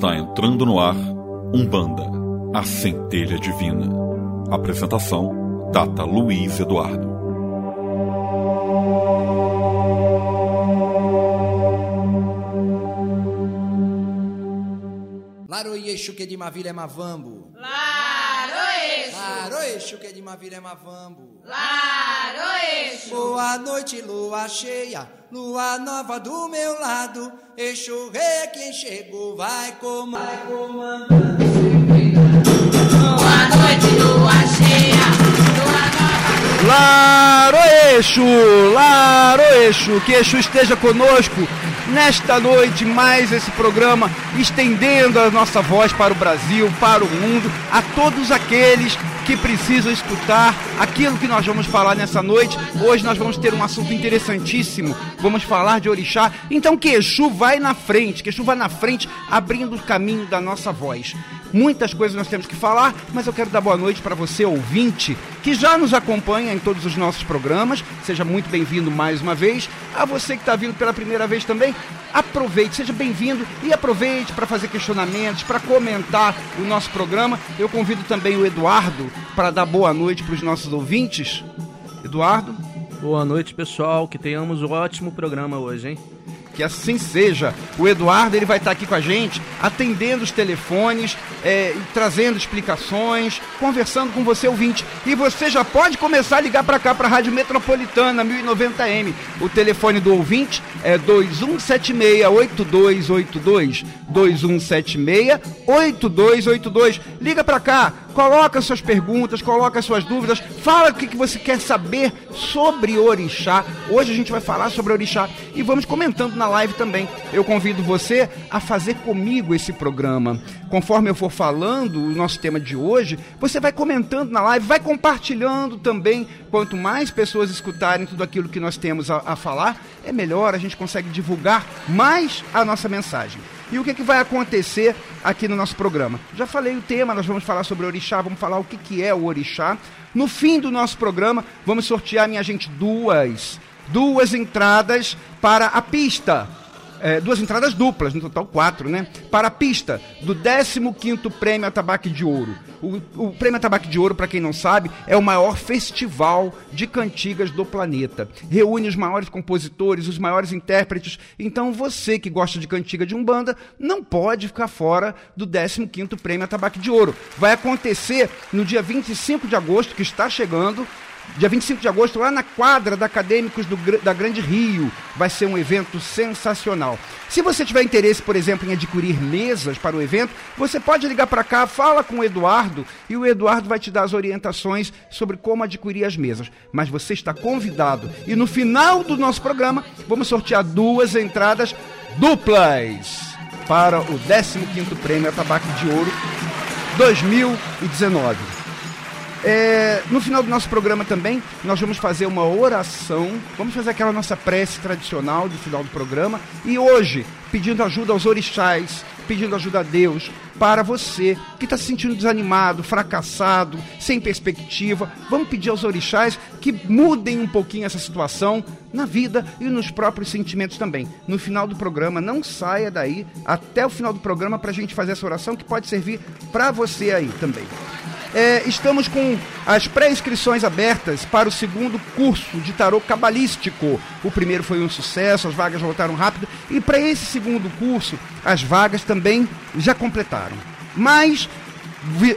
Está entrando no ar Umbanda, a centelha divina. Apresentação: Data Luiz Eduardo. Laroyeixo que de Mavila é Mavambo. Laroeixo. Que de Mavila é Mavambo. Laroeixo. Boa noite, lua cheia, lua nova do meu lado. Eixo rei quem chegou vai comandando. Boa noite, lua cheia. Lua nova. Laroeixo, Laroeixo, que Exu esteja conosco nesta noite, mais esse programa, estendendo a nossa voz para o Brasil, para o mundo, a todos aqueles que precisam escutar aquilo que nós vamos falar nessa noite. Hoje nós vamos ter um assunto interessantíssimo, vamos falar de orixá. Então que Exu vai na frente, que Exu vai na frente, abrindo o caminho da nossa voz. Muitas coisas nós temos que falar, mas eu quero dar boa noite para você, ouvinte, que já nos acompanha em todos os nossos programas. Seja muito bem-vindo mais uma vez. A você que está vindo pela primeira vez também, aproveite, seja bem-vindo e aproveite para fazer questionamentos, para comentar o nosso programa. Eu convido também o Eduardo para dar boa noite para os nossos ouvintes. Eduardo, Boa noite, pessoal. Que tenhamos um ótimo programa hoje, hein? Que assim seja. O Eduardo ele vai estar aqui com a gente, atendendo os telefones, é, trazendo explicações, conversando com você ouvinte. E você já pode começar a ligar para cá, para a Rádio Metropolitana 1090M. O telefone do ouvinte é 2176-8282. 2176-8282. Liga para cá, coloca suas perguntas, coloca suas dúvidas, fala o que, que você quer saber sobre orixá. Hoje a gente vai falar sobre orixá e vamos comentando na live também. Eu convido você a fazer comigo esse programa. Conforme eu for falando o nosso tema de hoje, você vai comentando na live, vai compartilhando também. Quanto mais pessoas escutarem tudo aquilo que nós temos a, a falar, é melhor, a gente consegue divulgar mais a nossa mensagem. E o que, que vai acontecer aqui no nosso programa? Já falei o tema, nós vamos falar sobre orixá, vamos falar o que, que é o orixá. No fim do nosso programa, vamos sortear, minha gente, duas, duas entradas para a pista. É, duas entradas duplas, no total quatro, né? Para a pista do 15º Prêmio Atabaque de Ouro. O, o Prêmio Atabaque de Ouro, para quem não sabe, é o maior festival de cantigas do planeta. Reúne os maiores compositores, os maiores intérpretes. Então você que gosta de cantiga de Umbanda não pode ficar fora do 15º Prêmio Atabaque de Ouro. Vai acontecer no dia 25 de agosto, que está chegando, Dia 25 de agosto, lá na quadra da Acadêmicos do, da Grande Rio, vai ser um evento sensacional. Se você tiver interesse, por exemplo, em adquirir mesas para o evento, você pode ligar para cá, fala com o Eduardo e o Eduardo vai te dar as orientações sobre como adquirir as mesas. Mas você está convidado. E no final do nosso programa, vamos sortear duas entradas duplas para o 15º Prêmio Atabaque de Ouro 2019. É, no final do nosso programa também, nós vamos fazer uma oração, vamos fazer aquela nossa prece tradicional do final do programa. E hoje, pedindo ajuda aos orixás, pedindo ajuda a Deus, para você que está se sentindo desanimado, fracassado, sem perspectiva, vamos pedir aos orixás que mudem um pouquinho essa situação na vida e nos próprios sentimentos também. No final do programa, não saia daí até o final do programa para a gente fazer essa oração que pode servir para você aí também. É, estamos com as pré-inscrições abertas para o segundo curso de tarô cabalístico. O primeiro foi um sucesso, as vagas voltaram rápido. E para esse segundo curso, as vagas também já completaram. Mas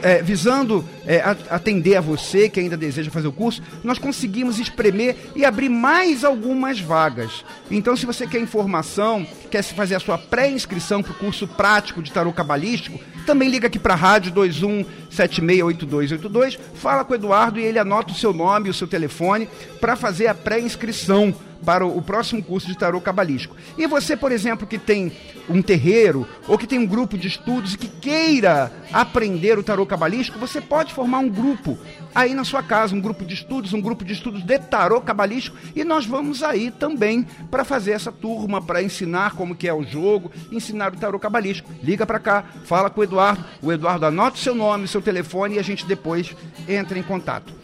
é, visando é, atender a você que ainda deseja fazer o curso, nós conseguimos espremer e abrir mais algumas vagas. Então, se você quer informação, quer se fazer a sua pré-inscrição para o curso prático de tarô cabalístico, também liga aqui para a rádio 21768282, fala com o Eduardo e ele anota o seu nome e o seu telefone para fazer a pré-inscrição para o próximo curso de tarô cabalístico. E você, por exemplo, que tem um terreiro ou que tem um grupo de estudos e que queira aprender o tarô cabalístico, você pode formar um grupo aí na sua casa, um grupo de estudos, um grupo de estudos de tarô cabalístico, e nós vamos aí também para fazer essa turma, para ensinar como que é o jogo, ensinar o tarô cabalístico. Liga para cá, fala com o Eduardo, o Eduardo anota o seu nome, seu telefone e a gente depois entra em contato.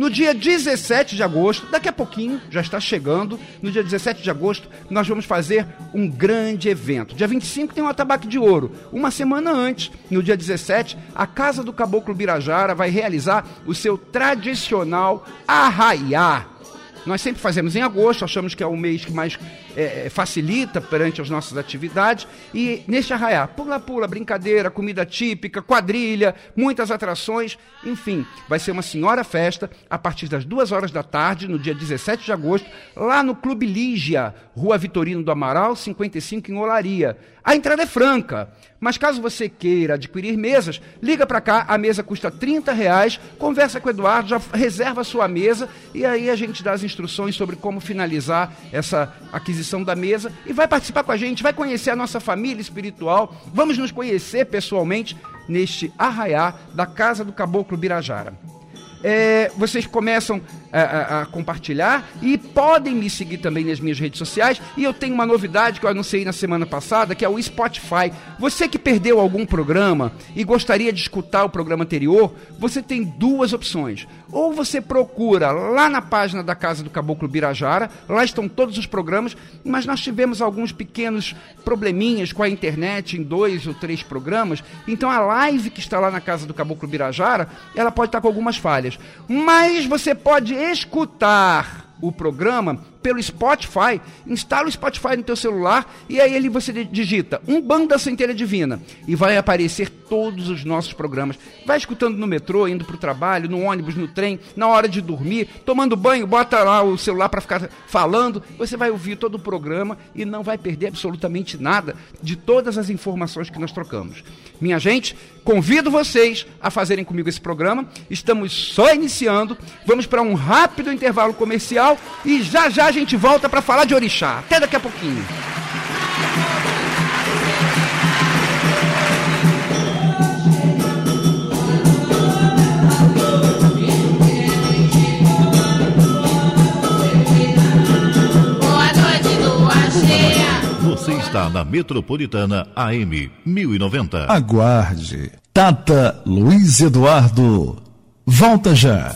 No dia 17 de agosto, daqui a pouquinho, já está chegando, no dia 17 de agosto, nós vamos fazer um grande evento. Dia 25 tem o Atabaque de Ouro. Uma semana antes, no dia 17, a Casa do Caboclo Birajara vai realizar o seu tradicional arraiá. Nós sempre fazemos em agosto, achamos que é o mês que mais é, facilita perante as nossas atividades. E neste arraiá, pula-pula, brincadeira, comida típica, quadrilha, muitas atrações, enfim, vai ser uma senhora festa a partir das duas horas da tarde, no dia 17 de agosto, lá no Clube Lígia, Rua Vitorino do Amaral, 55, em Olaria. A entrada é franca, mas caso você queira adquirir mesas, liga para cá, a mesa custa 30 reais, conversa com o Eduardo, já reserva a sua mesa e aí a gente dá as instruções sobre como finalizar essa aquisição da mesa e vai participar com a gente, vai conhecer a nossa família espiritual, vamos nos conhecer pessoalmente neste arraiá da Casa do Caboclo Birajara. É, vocês começam a, a, a, compartilhar e podem me seguir também nas minhas redes sociais. E eu tenho uma novidade que eu anunciei na semana passada, que é o Spotify. Você que perdeu algum programa e gostaria de escutar o programa anterior, você tem duas opções. Ou você procura lá na página da Casa do Caboclo Birajara, lá estão todos os programas, mas nós tivemos alguns pequenos probleminhas com a internet em dois ou três programas. Então a live que está lá na Casa do Caboclo Birajara, ela pode estar com algumas falhas. Mas você pode escutar o programa pelo Spotify, instala o Spotify no teu celular e aí ele você digita um banda centelha divina e vai aparecer todos os nossos programas. Vai escutando no metrô, indo para o trabalho, no ônibus, no trem, na hora de dormir, tomando banho, bota lá o celular para ficar falando, você vai ouvir todo o programa e não vai perder absolutamente nada de todas as informações que nós trocamos. Minha gente, convido vocês a fazerem comigo esse programa. Estamos só iniciando. Vamos para um rápido intervalo comercial e já já a gente volta para falar de orixá. Até daqui a pouquinho. Você está na Metropolitana AM 1090. Aguarde. Tata Luiz Eduardo. Volta já.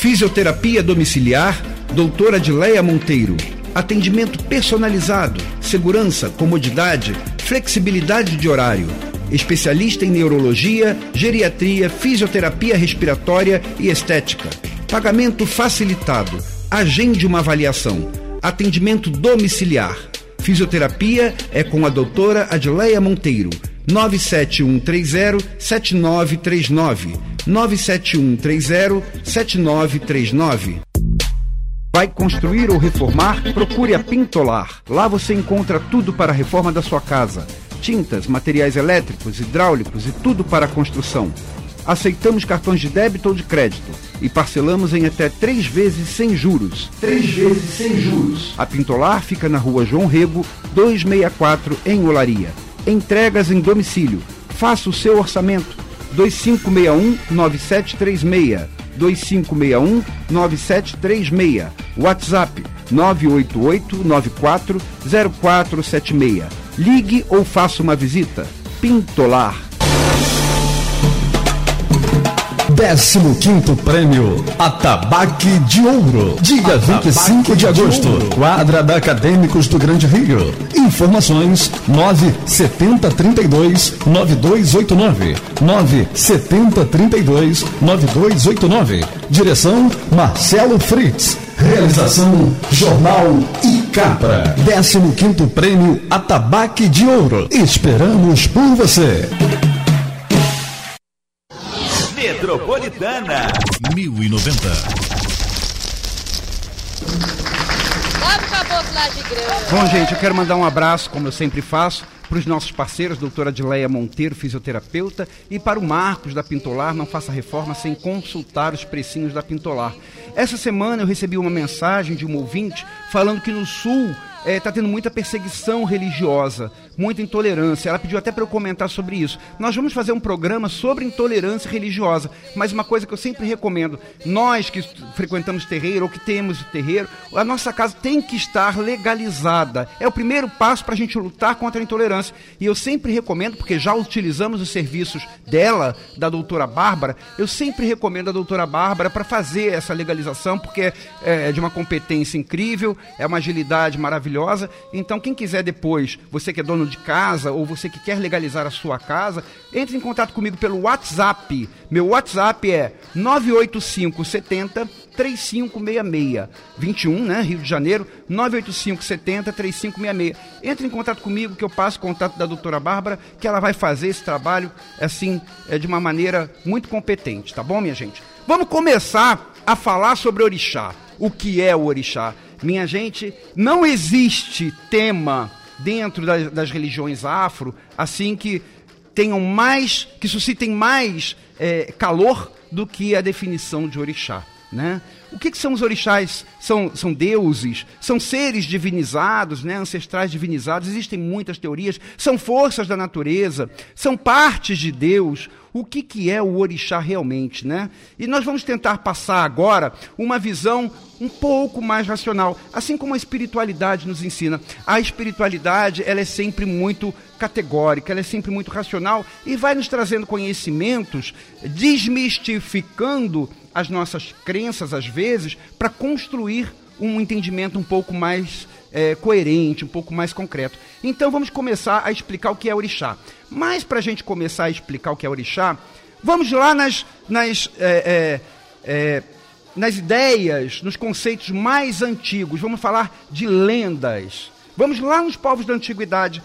Fisioterapia domiciliar, doutora Adileia Monteiro. Atendimento personalizado, segurança, comodidade, flexibilidade de horário. Especialista em neurologia, geriatria, fisioterapia respiratória e estética. Pagamento facilitado. Agende uma avaliação. Atendimento domiciliar. Fisioterapia é com a doutora Adileia Monteiro. 97130-7939. 97130-7939. Vai construir ou reformar? Procure a Pintolar. Lá você encontra tudo para a reforma da sua casa: tintas, materiais elétricos, hidráulicos e tudo para a construção. Aceitamos cartões de débito ou de crédito e parcelamos em até três vezes sem juros. Três vezes sem juros. A Pintolar fica na rua João Rego, 264, em Olaria. Entregas em domicílio. Faça o seu orçamento. 2561-9736. 2561-9736. WhatsApp 988-940476. Ligue ou faça uma visita. Pintolar. 15 prêmio Atabaque de Ouro. Dia 25 de agosto. Quadra da Acadêmicos do Grande Rio. Informações 97032 9289. 97032 9289. Direção Marcelo Fritz. Realização Jornal e Capra. 15 prêmio Atabaque de Ouro. Esperamos por você. Metropolitana 1090. Bota o caboclo lá de grana. Bom, gente, eu quero mandar um abraço, como eu sempre faço, para os nossos parceiros, doutora Adileia Monteiro, fisioterapeuta, e para o Marcos da Pintolar, não faça reforma sem consultar os precinhos da Pintolar. Essa semana eu recebi uma mensagem de um ouvinte falando que no sul está tendo muita perseguição religiosa, muita intolerância. Ela pediu até para eu comentar sobre isso. Nós vamos fazer um programa sobre intolerância religiosa, mas uma coisa que eu sempre recomendo: nós que frequentamos terreiro ou que temos terreiro, a nossa casa tem que estar legalizada. É o primeiro passo para a gente lutar contra a intolerância. E eu sempre recomendo, porque já utilizamos os serviços dela, da doutora Bárbara, eu sempre recomendo a doutora Bárbara para fazer essa legalização, porque é de uma competência incrível, é uma agilidade maravilhosa. Então, quem quiser depois, você que é dono de casa ou você que quer legalizar a sua casa, entre em contato comigo pelo WhatsApp. Meu WhatsApp é 985 70 3566 21, né, Rio de Janeiro, 985 70 3566. Entre em contato comigo que eu passo o contato da doutora Bárbara, que ela vai fazer esse trabalho assim, é, de uma maneira muito competente, tá bom, minha gente? Vamos começar a falar sobre orixá. O que é o orixá? Minha gente, não existe tema dentro das, das religiões afro assim que tenham mais, que suscitem mais é, calor do que a definição de orixá. Né? O que, que, são os orixás? São, são deuses, são seres divinizados, né? ancestrais divinizados, existem muitas teorias, são forças da natureza, são partes de Deus. O que, que é o orixá realmente? Né? E nós vamos tentar passar agora uma visão um pouco mais racional, assim como a espiritualidade nos ensina. A espiritualidade ela é sempre muito categórica, ela é sempre muito racional e vai nos trazendo conhecimentos, desmistificando as nossas crenças, às vezes, para construir um entendimento um pouco mais é, coerente, um pouco mais concreto. Então vamos começar a explicar o que é orixá. Mas para a gente começar a explicar o que é orixá, vamos lá nas, nas, é, é, é, nas ideias, nos conceitos mais antigos. Vamos falar de lendas. Vamos lá nos povos da antiguidade.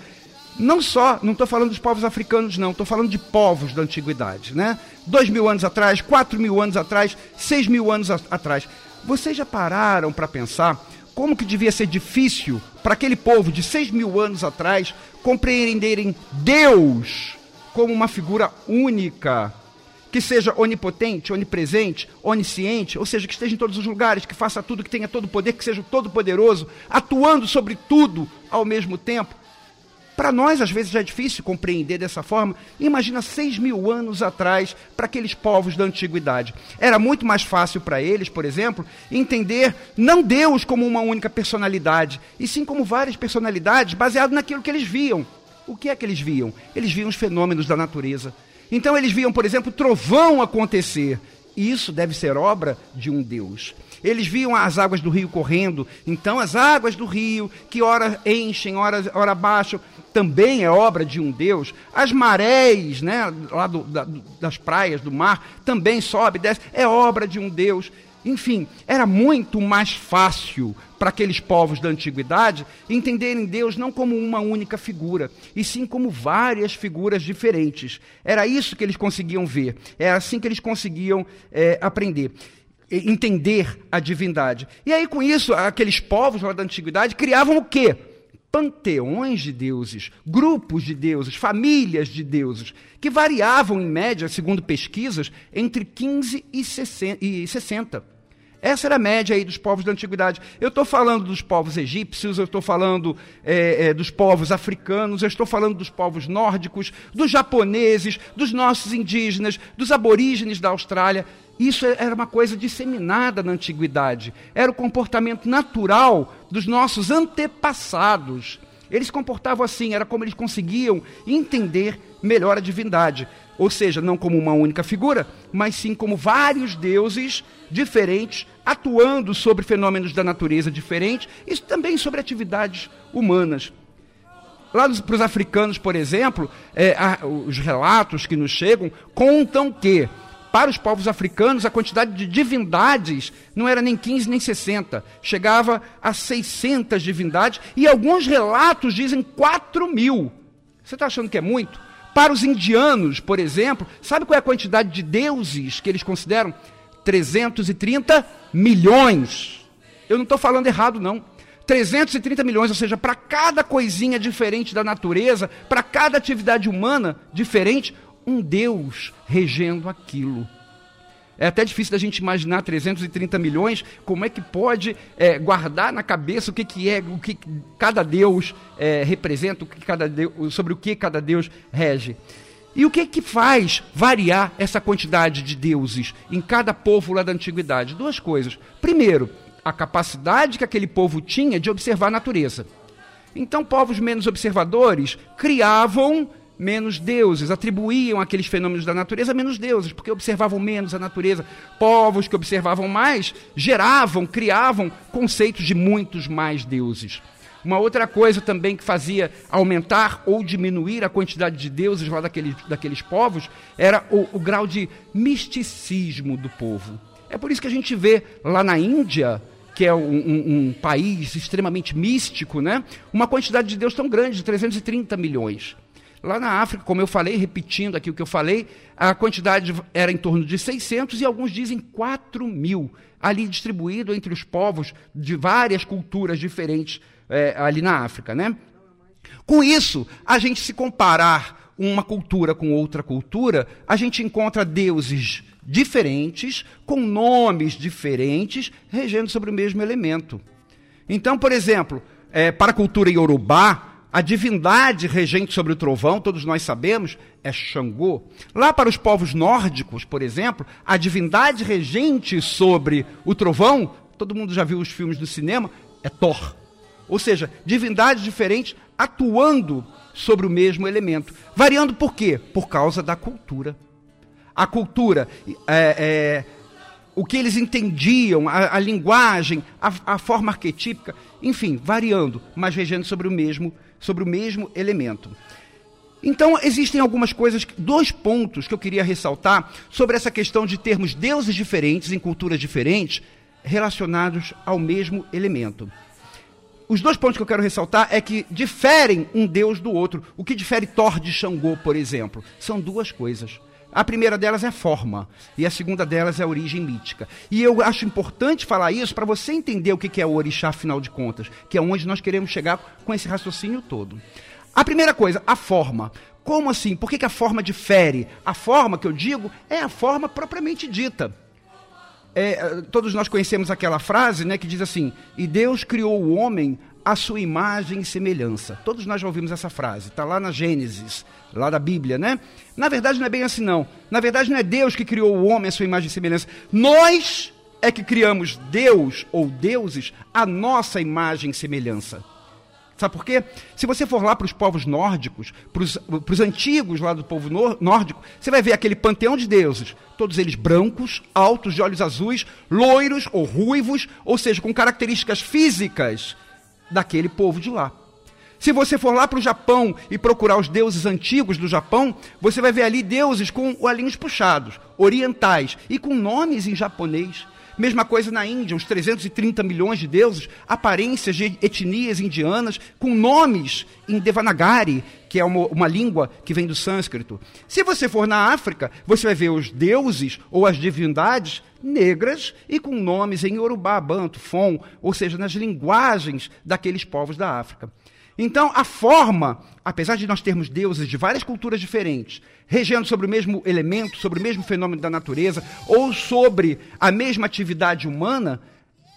Não só, não estou falando dos povos africanos, não, estou falando de povos da antiguidade, né? Dois mil anos atrás, quatro mil anos atrás, seis mil anos a, atrás. Vocês já pararam para pensar como que devia ser difícil para aquele povo de seis mil anos atrás compreenderem Deus como uma figura única, que seja onipotente, onipresente, onisciente, ou seja, que esteja em todos os lugares, que faça tudo, que tenha todo o poder, que seja todo poderoso, atuando sobre tudo ao mesmo tempo. Para nós, às vezes, já é difícil compreender dessa forma. Imagina seis mil anos atrás, para aqueles povos da antiguidade. Era muito mais fácil para eles, por exemplo, entender não Deus como uma única personalidade, e sim como várias personalidades, baseado naquilo que eles viam. O que é que eles viam? Eles viam os fenômenos da natureza. Então, eles viam, por exemplo, trovão acontecer. E isso deve ser obra de um Deus. Eles viam as águas do rio correndo, então as águas do rio, que ora enchem, ora, ora baixam, também é obra de um Deus. As marés, né, lá do, da, das praias, do mar, também sobe, desce, é obra de um Deus. Enfim, era muito mais fácil para aqueles povos da antiguidade entenderem Deus não como uma única figura, e sim como várias figuras diferentes. Era isso que eles conseguiam ver, era assim que eles conseguiam é, aprender entender a divindade. E aí, com isso, aqueles povos lá da antiguidade criavam o quê? Panteões de deuses, grupos de deuses, famílias de deuses, que variavam em média, segundo pesquisas, entre 15 e 60. Essa era a média aí dos povos da antiguidade. Eu estou falando dos povos egípcios, eu estou falando é, é, dos povos africanos, eu estou falando dos povos nórdicos, dos japoneses, dos nossos indígenas, dos aborígenes da Austrália. Isso era uma coisa disseminada na antiguidade. Era o comportamento natural dos nossos antepassados. Eles comportavam assim, era como eles conseguiam entender melhor a divindade. Ou seja, não como uma única figura, mas sim como vários deuses diferentes atuando sobre fenômenos da natureza diferentes e também sobre atividades humanas. Lá para os africanos, por exemplo, é, os relatos que nos chegam contam que para os povos africanos, a quantidade de divindades não era nem 15 nem 60, chegava a 600 divindades, e alguns relatos dizem 4 mil. Você está achando que é muito? Para os indianos, por exemplo, sabe qual é a quantidade de deuses que eles consideram? 330 milhões. Eu não estou falando errado, não. 330 milhões, ou seja, para cada coisinha diferente da natureza, para cada atividade humana diferente, um Deus regendo aquilo. É até difícil da gente imaginar 330 milhões, como é que pode é, guardar na cabeça o que, que é, o que cada Deus é, representa, o que cada Deus, sobre o que cada Deus rege. E o que que faz variar essa quantidade de deuses em cada povo lá da antiguidade? Duas coisas. Primeiro, a capacidade que aquele povo tinha de observar a natureza. Então, povos menos observadores criavam menos deuses, atribuíam aqueles fenômenos da natureza menos deuses, porque observavam menos a natureza. Povos que observavam mais geravam, criavam conceitos de muitos mais deuses. Uma outra coisa também que fazia aumentar ou diminuir a quantidade de deuses lá daqueles, daqueles povos era o, o grau de misticismo do povo. É por isso que a gente vê lá na Índia, que é um, um, um, país extremamente místico, né? uma quantidade de deuses tão grande, de 330 milhões. Lá na África, como eu falei, repetindo aqui o que eu falei, a quantidade era em torno de 600 e alguns dizem 4 mil, ali distribuído entre os povos de várias culturas diferentes é, ali na África. Né? Com isso, a gente se comparar uma cultura com outra cultura, a gente encontra deuses diferentes, com nomes diferentes, regendo sobre o mesmo elemento. Então, por exemplo, é, para a cultura iorubá, a divindade regente sobre o trovão, todos nós sabemos, é Xangô. Lá para os povos nórdicos, por exemplo, a divindade regente sobre o trovão, todo mundo já viu os filmes do cinema, é Thor. Ou seja, divindades diferentes atuando sobre o mesmo elemento. Variando por quê? Por causa da cultura. A cultura, é, é, o que eles entendiam, a, a linguagem, a, a forma arquetípica, enfim, variando, mas regendo sobre o mesmo sobre o mesmo elemento. Então, existem algumas coisas, dois pontos que eu queria ressaltar sobre essa questão de termos deuses diferentes em culturas diferentes relacionados ao mesmo elemento. Os dois pontos que eu quero ressaltar é que diferem um deus do outro. O que difere Thor de Xangô, por exemplo? São duas coisas. A primeira delas é forma e a segunda delas é a origem mítica. E eu acho importante falar isso para você entender o que é o orixá, afinal de contas, que é onde nós queremos chegar com esse raciocínio todo. A primeira coisa, a forma. Como assim? Por que, que a forma difere? A forma que eu digo é a forma propriamente dita. É, todos nós conhecemos aquela frase né, que diz assim: E Deus criou o homem à sua imagem e semelhança. Todos nós já ouvimos essa frase, está lá na Gênesis, lá da Bíblia, né? Na verdade não é bem assim não. Na verdade não é Deus que criou o homem à sua imagem e semelhança. Nós é que criamos Deus ou deuses à nossa imagem e semelhança. Sabe por quê? Se você for lá para os povos nórdicos, para os antigos lá do povo nórdico, você vai ver aquele panteão de deuses, todos eles brancos, altos, de olhos azuis, loiros ou ruivos, ou seja, com características físicas daquele povo de lá. Se você for lá para o Japão e procurar os deuses antigos do Japão, você vai ver ali deuses com olhinhos puxados, orientais e com nomes em japonês. Mesma coisa na Índia, uns 330 milhões de deuses, aparências de etnias indianas, com nomes em Devanagari, que é uma, uma, língua que vem do sânscrito. Se você for na África, você vai ver os deuses ou as divindades negras e com nomes em Yorubá, Banto, Fon, ou seja, nas linguagens daqueles povos da África. Então, a forma, apesar de nós termos deuses de várias culturas diferentes, regendo sobre o mesmo elemento, sobre o mesmo fenômeno da natureza, ou sobre a mesma atividade humana,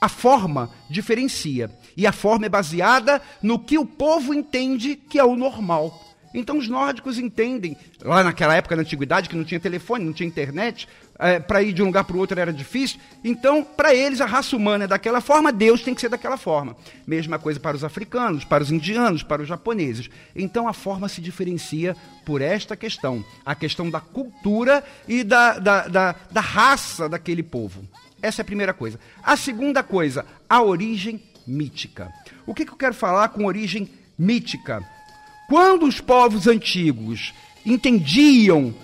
a forma diferencia. E a forma é baseada no que o povo entende que é o normal. Então os nórdicos entendem, lá naquela época na antiguidade, que não tinha telefone, não tinha internet, é, para ir de um lugar para o outro era difícil. Então, para eles, a raça humana é daquela forma, Deus tem que ser daquela forma. Mesma coisa para os africanos, para os indianos, para os japoneses. Então, a forma se diferencia por esta questão: a questão da cultura e da, da, da, da raça daquele povo. Essa é a primeira coisa. A segunda coisa, a origem mítica. O que, que eu quero falar com origem mítica? Quando os povos antigos entendiam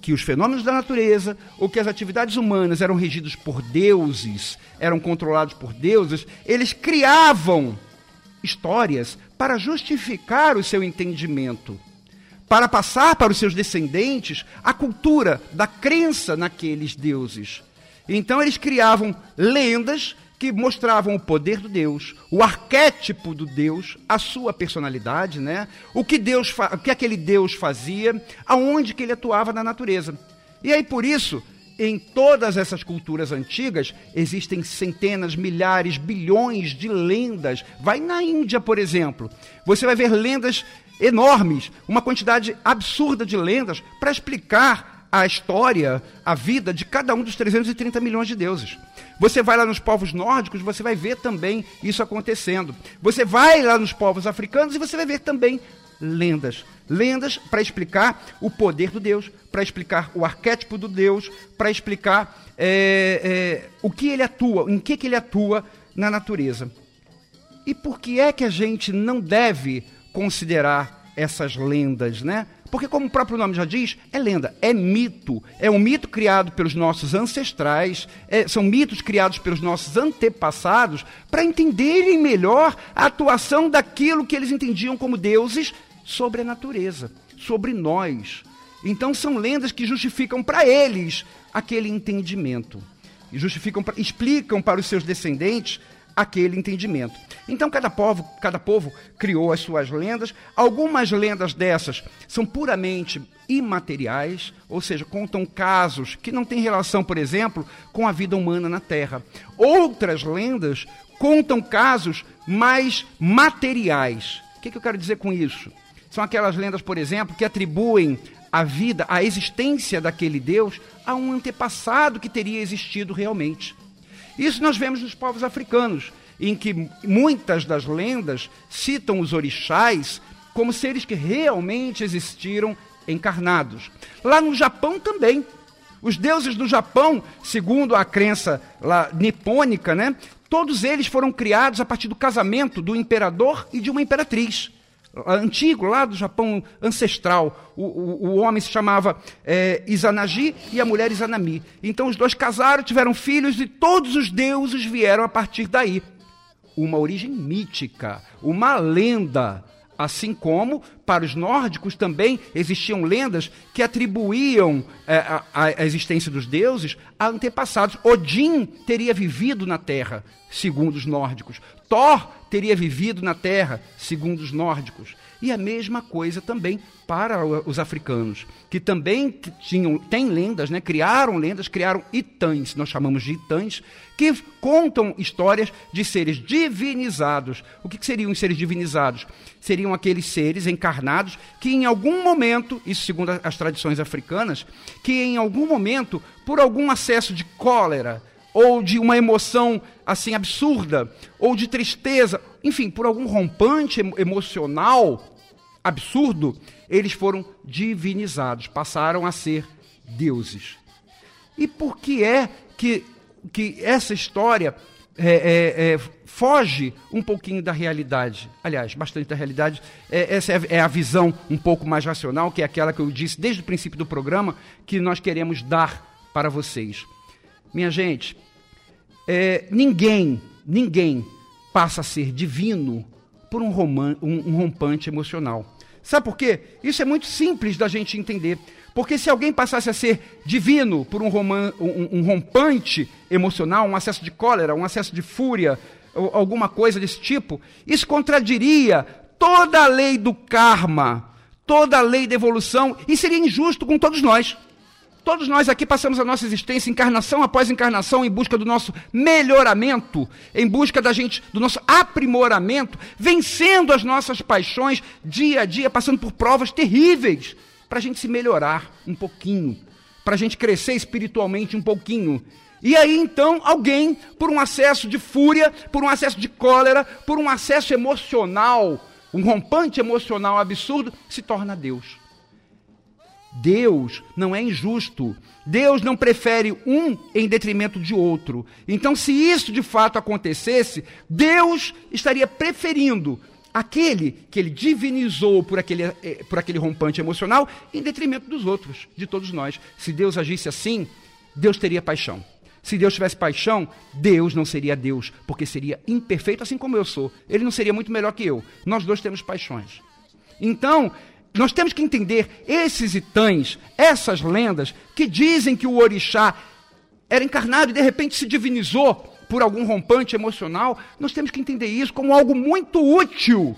que os fenômenos da natureza ou que as atividades humanas eram regidos por deuses, eram controlados por deuses, eles criavam histórias para justificar o seu entendimento, para passar para os seus descendentes a cultura da crença naqueles deuses. Então eles criavam lendas que mostravam o poder do Deus, o arquétipo do Deus, a sua personalidade, né? O que Deus, o que aquele Deus fazia, aonde que ele atuava na natureza. E aí por isso em todas essas culturas antigas existem centenas, milhares, bilhões de lendas. Vai na Índia, por exemplo. Você vai ver lendas enormes, uma quantidade absurda de lendas para explicar a história, a vida de cada um dos 330 milhões de deuses. Você vai lá nos povos nórdicos, você vai ver também isso acontecendo. Você vai lá nos povos africanos e você vai ver também lendas. Lendas para explicar o poder do Deus, para explicar o arquétipo do Deus, para explicar é, é, o que ele atua, em que, que ele atua na natureza. E por que é que a gente não deve considerar essas lendas, né? Porque, como o próprio nome já diz, é lenda, é mito. É um mito criado pelos nossos ancestrais, é, são mitos criados pelos nossos antepassados para entenderem melhor a atuação daquilo que eles entendiam como deuses sobre a natureza, sobre nós. Então, são lendas que justificam para eles aquele entendimento. E justificam, explicam para os seus descendentes aquele entendimento. Então cada povo, cada povo criou as suas lendas. Algumas lendas dessas são puramente imateriais, ou seja, contam casos que não têm relação, por exemplo, com a vida humana na Terra. Outras lendas contam casos mais materiais. O que, que eu quero dizer com isso? São aquelas lendas, por exemplo, que atribuem a vida, a existência daquele Deus a um antepassado que teria existido realmente. Isso nós vemos nos povos africanos, em que muitas das lendas citam os orixás como seres que realmente existiram encarnados. Lá no Japão também. Os deuses do Japão, segundo a crença lá, nipônica, né, todos eles foram criados a partir do casamento do imperador e de uma imperatriz antigo, lá do Japão ancestral. O, o, o homem se chamava é, Izanagi e a mulher Izanami. Então os dois casaram, tiveram filhos e todos os deuses vieram a partir daí. Uma origem mítica, uma lenda. Assim como, para os nórdicos também existiam lendas que atribuíam é, a, a, existência dos deuses a antepassados. Odin teria vivido na Terra, segundo os nórdicos. Thor teria vivido na terra, segundo os nórdicos. E a mesma coisa também para os africanos, que também tinham, têm lendas, né? criaram lendas, criaram itãs, nós chamamos de itãs, que contam histórias de seres divinizados. O que, que seriam os seres divinizados? Seriam aqueles seres encarnados que em algum momento, isso segundo as tradições africanas, que em algum momento, por algum acesso de cólera, ou de uma emoção assim absurda, ou de tristeza, enfim, por algum rompante emocional absurdo, eles foram divinizados, passaram a ser deuses. E por que é que, que essa história é, é, é, foge um pouquinho da realidade. Aliás, bastante da realidade. É, essa é, é a visão um pouco mais racional, que é aquela que eu disse desde o princípio do programa, que nós queremos dar para vocês. Minha gente, é, ninguém, ninguém passa a ser divino por um, roman, um, um rompante emocional. Sabe por quê? Isso é muito simples da gente entender. Porque se alguém passasse a ser divino por um, roman, um, um rompante emocional, um acesso de cólera, um acesso de fúria, alguma coisa desse tipo, isso contradiria toda a lei do karma, toda a lei da evolução, e seria injusto com todos nós. Todos nós aqui passamos a nossa existência, encarnação após encarnação, em busca do nosso melhoramento, em busca da gente, do nosso aprimoramento, vencendo as nossas paixões dia a dia, passando por provas terríveis, para a gente se melhorar um pouquinho, para a gente crescer espiritualmente um pouquinho. E aí então alguém, por um acesso de fúria, por um acesso de cólera, por um acesso emocional, um rompante emocional absurdo, se torna Deus. Deus não é injusto. Deus não prefere um em detrimento de outro. Então, se isso de fato acontecesse, Deus estaria preferindo aquele que ele divinizou por aquele, eh, por aquele rompante emocional em detrimento dos outros, de todos nós. Se Deus agisse assim, Deus teria paixão. Se Deus tivesse paixão, Deus não seria Deus, porque seria imperfeito assim como eu sou. Ele não seria muito melhor que eu. Nós dois temos paixões. Então, nós temos que entender esses itãs, essas lendas, que dizem que o orixá era encarnado e de repente se divinizou por algum rompante emocional. Nós temos que entender isso como algo muito útil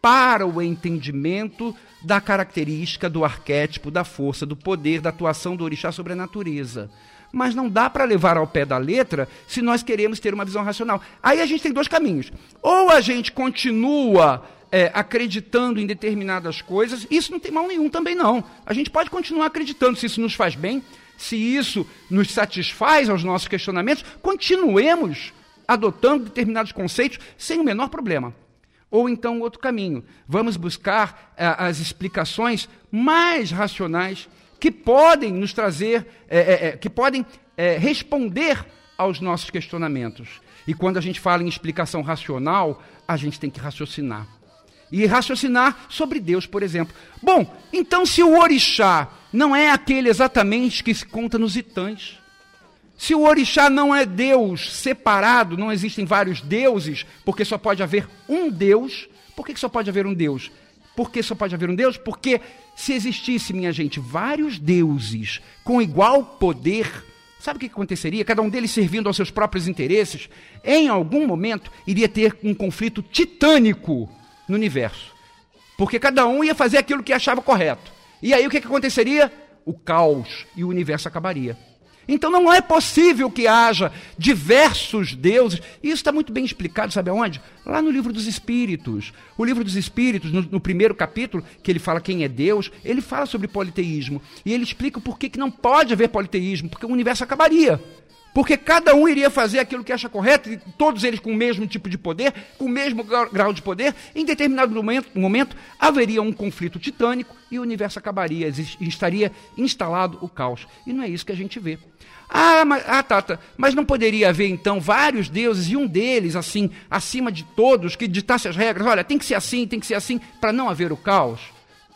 para o entendimento da característica do arquétipo, da força, do poder, da atuação do orixá sobre a natureza. Mas não dá para levar ao pé da letra se nós queremos ter uma visão racional. Aí a gente tem dois caminhos. Ou a gente continua é, acreditando em determinadas coisas, isso não tem mal nenhum também não. A gente pode continuar acreditando se isso nos faz bem, se isso nos satisfaz aos nossos questionamentos, continuemos adotando determinados conceitos sem o menor problema. Ou então outro caminho, vamos buscar é, as explicações mais racionais que podem nos trazer, é, é, é, que podem é, responder aos nossos questionamentos. E quando a gente fala em explicação racional, a gente tem que raciocinar. E raciocinar sobre Deus, por exemplo. Bom, então se o orixá não é aquele exatamente que se conta nos itãs, se o orixá não é Deus separado, não existem vários deuses, porque só pode haver um Deus, por que só pode haver um Deus? Por que só pode haver um Deus? Porque se existisse, minha gente, vários deuses com igual poder, sabe o que aconteceria? Cada um deles servindo aos seus próprios interesses, em algum momento iria ter um conflito titânico no universo. Porque cada um ia fazer aquilo que achava correto. E aí o que, que aconteceria? O caos e o universo acabaria. Então não é possível que haja diversos deuses. E isso está muito bem explicado, sabe aonde? Lá no livro dos Espíritos. O livro dos Espíritos, no, no, primeiro capítulo, que ele fala quem é Deus, ele fala sobre politeísmo. E ele explica o porquê que não pode haver politeísmo, porque o universo acabaria. Porque cada um iria fazer aquilo que acha correto, e todos eles com o mesmo tipo de poder, com o mesmo grau de poder. Em determinado momento, momento haveria um conflito titânico e o universo acabaria, estaria instalado o caos. E não é isso que a gente vê. Ah, mas, ah, Tata, mas não poderia haver então vários deuses e um deles, assim, acima de todos, que ditasse as regras? Olha, tem que ser assim, tem que ser assim, para não haver o caos?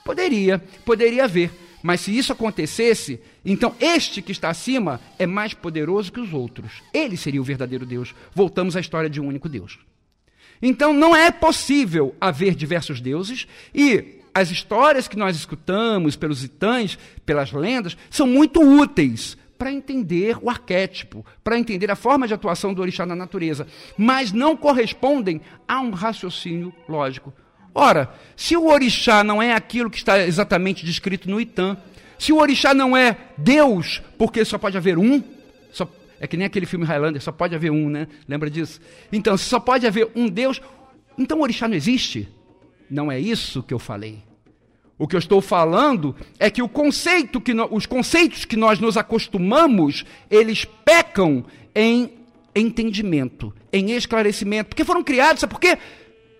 Poderia, poderia haver. Mas se isso acontecesse, então este que está acima é mais poderoso que os outros. Ele seria o verdadeiro Deus. Voltamos à história de um único Deus. Então não é possível haver diversos deuses e as histórias que nós escutamos pelos itãs, pelas lendas, são muito úteis para entender o arquétipo, para entender a forma de atuação do orixá na natureza, mas não correspondem a um raciocínio lógico. Ora, se o orixá não é aquilo que está exatamente descrito no Itã, se o orixá não é Deus, porque só pode haver um, só, é que nem aquele filme Highlander, só pode haver um, né? Lembra disso? Então, se só pode haver um Deus, então o orixá não existe? Não é isso que eu falei. O que eu estou falando é que conceito que no, os conceitos que nós nos acostumamos, eles pecam em entendimento, em esclarecimento, porque foram criados, sabe por quê?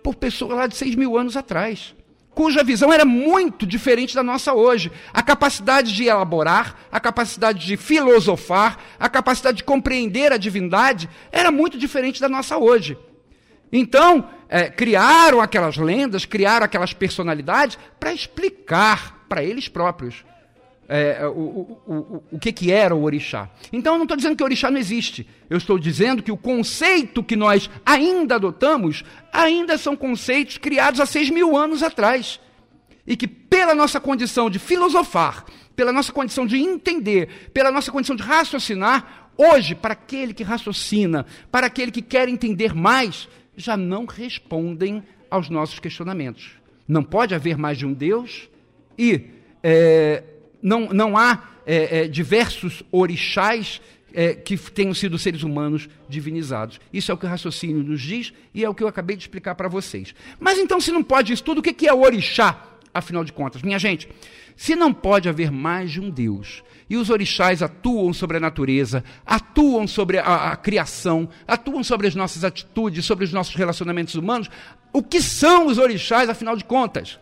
Por pessoas lá de 6 mil anos atrás, cuja visão era muito diferente da nossa hoje. A capacidade de elaborar, a capacidade de filosofar, a capacidade de compreender a divindade era muito diferente da nossa hoje. Então, é, criaram aquelas lendas, criaram aquelas personalidades para explicar para eles próprios é, é, o, o, o, o que, que era o orixá. Então eu não estou dizendo que o orixá não existe. Eu estou dizendo que o conceito que nós ainda adotamos ainda são conceitos criados há seis mil anos atrás. E que pela nossa condição de filosofar, pela nossa condição de entender, pela nossa condição de raciocinar, hoje, para aquele que raciocina, para aquele que quer entender mais, já não respondem aos nossos questionamentos. Não pode haver mais de um Deus e é, não, não há é, é, diversos orixás é, que tenham sido seres humanos divinizados. Isso é o que o raciocínio nos diz e é o que eu acabei de explicar para vocês. Mas então, se não pode isso tudo, o que é orixá, afinal de contas? Minha gente, se não pode haver mais de um Deus, e os orixás atuam sobre a natureza, atuam sobre a, a, criação, atuam sobre as nossas atitudes, sobre os nossos relacionamentos humanos. O que são os orixás, afinal de contas?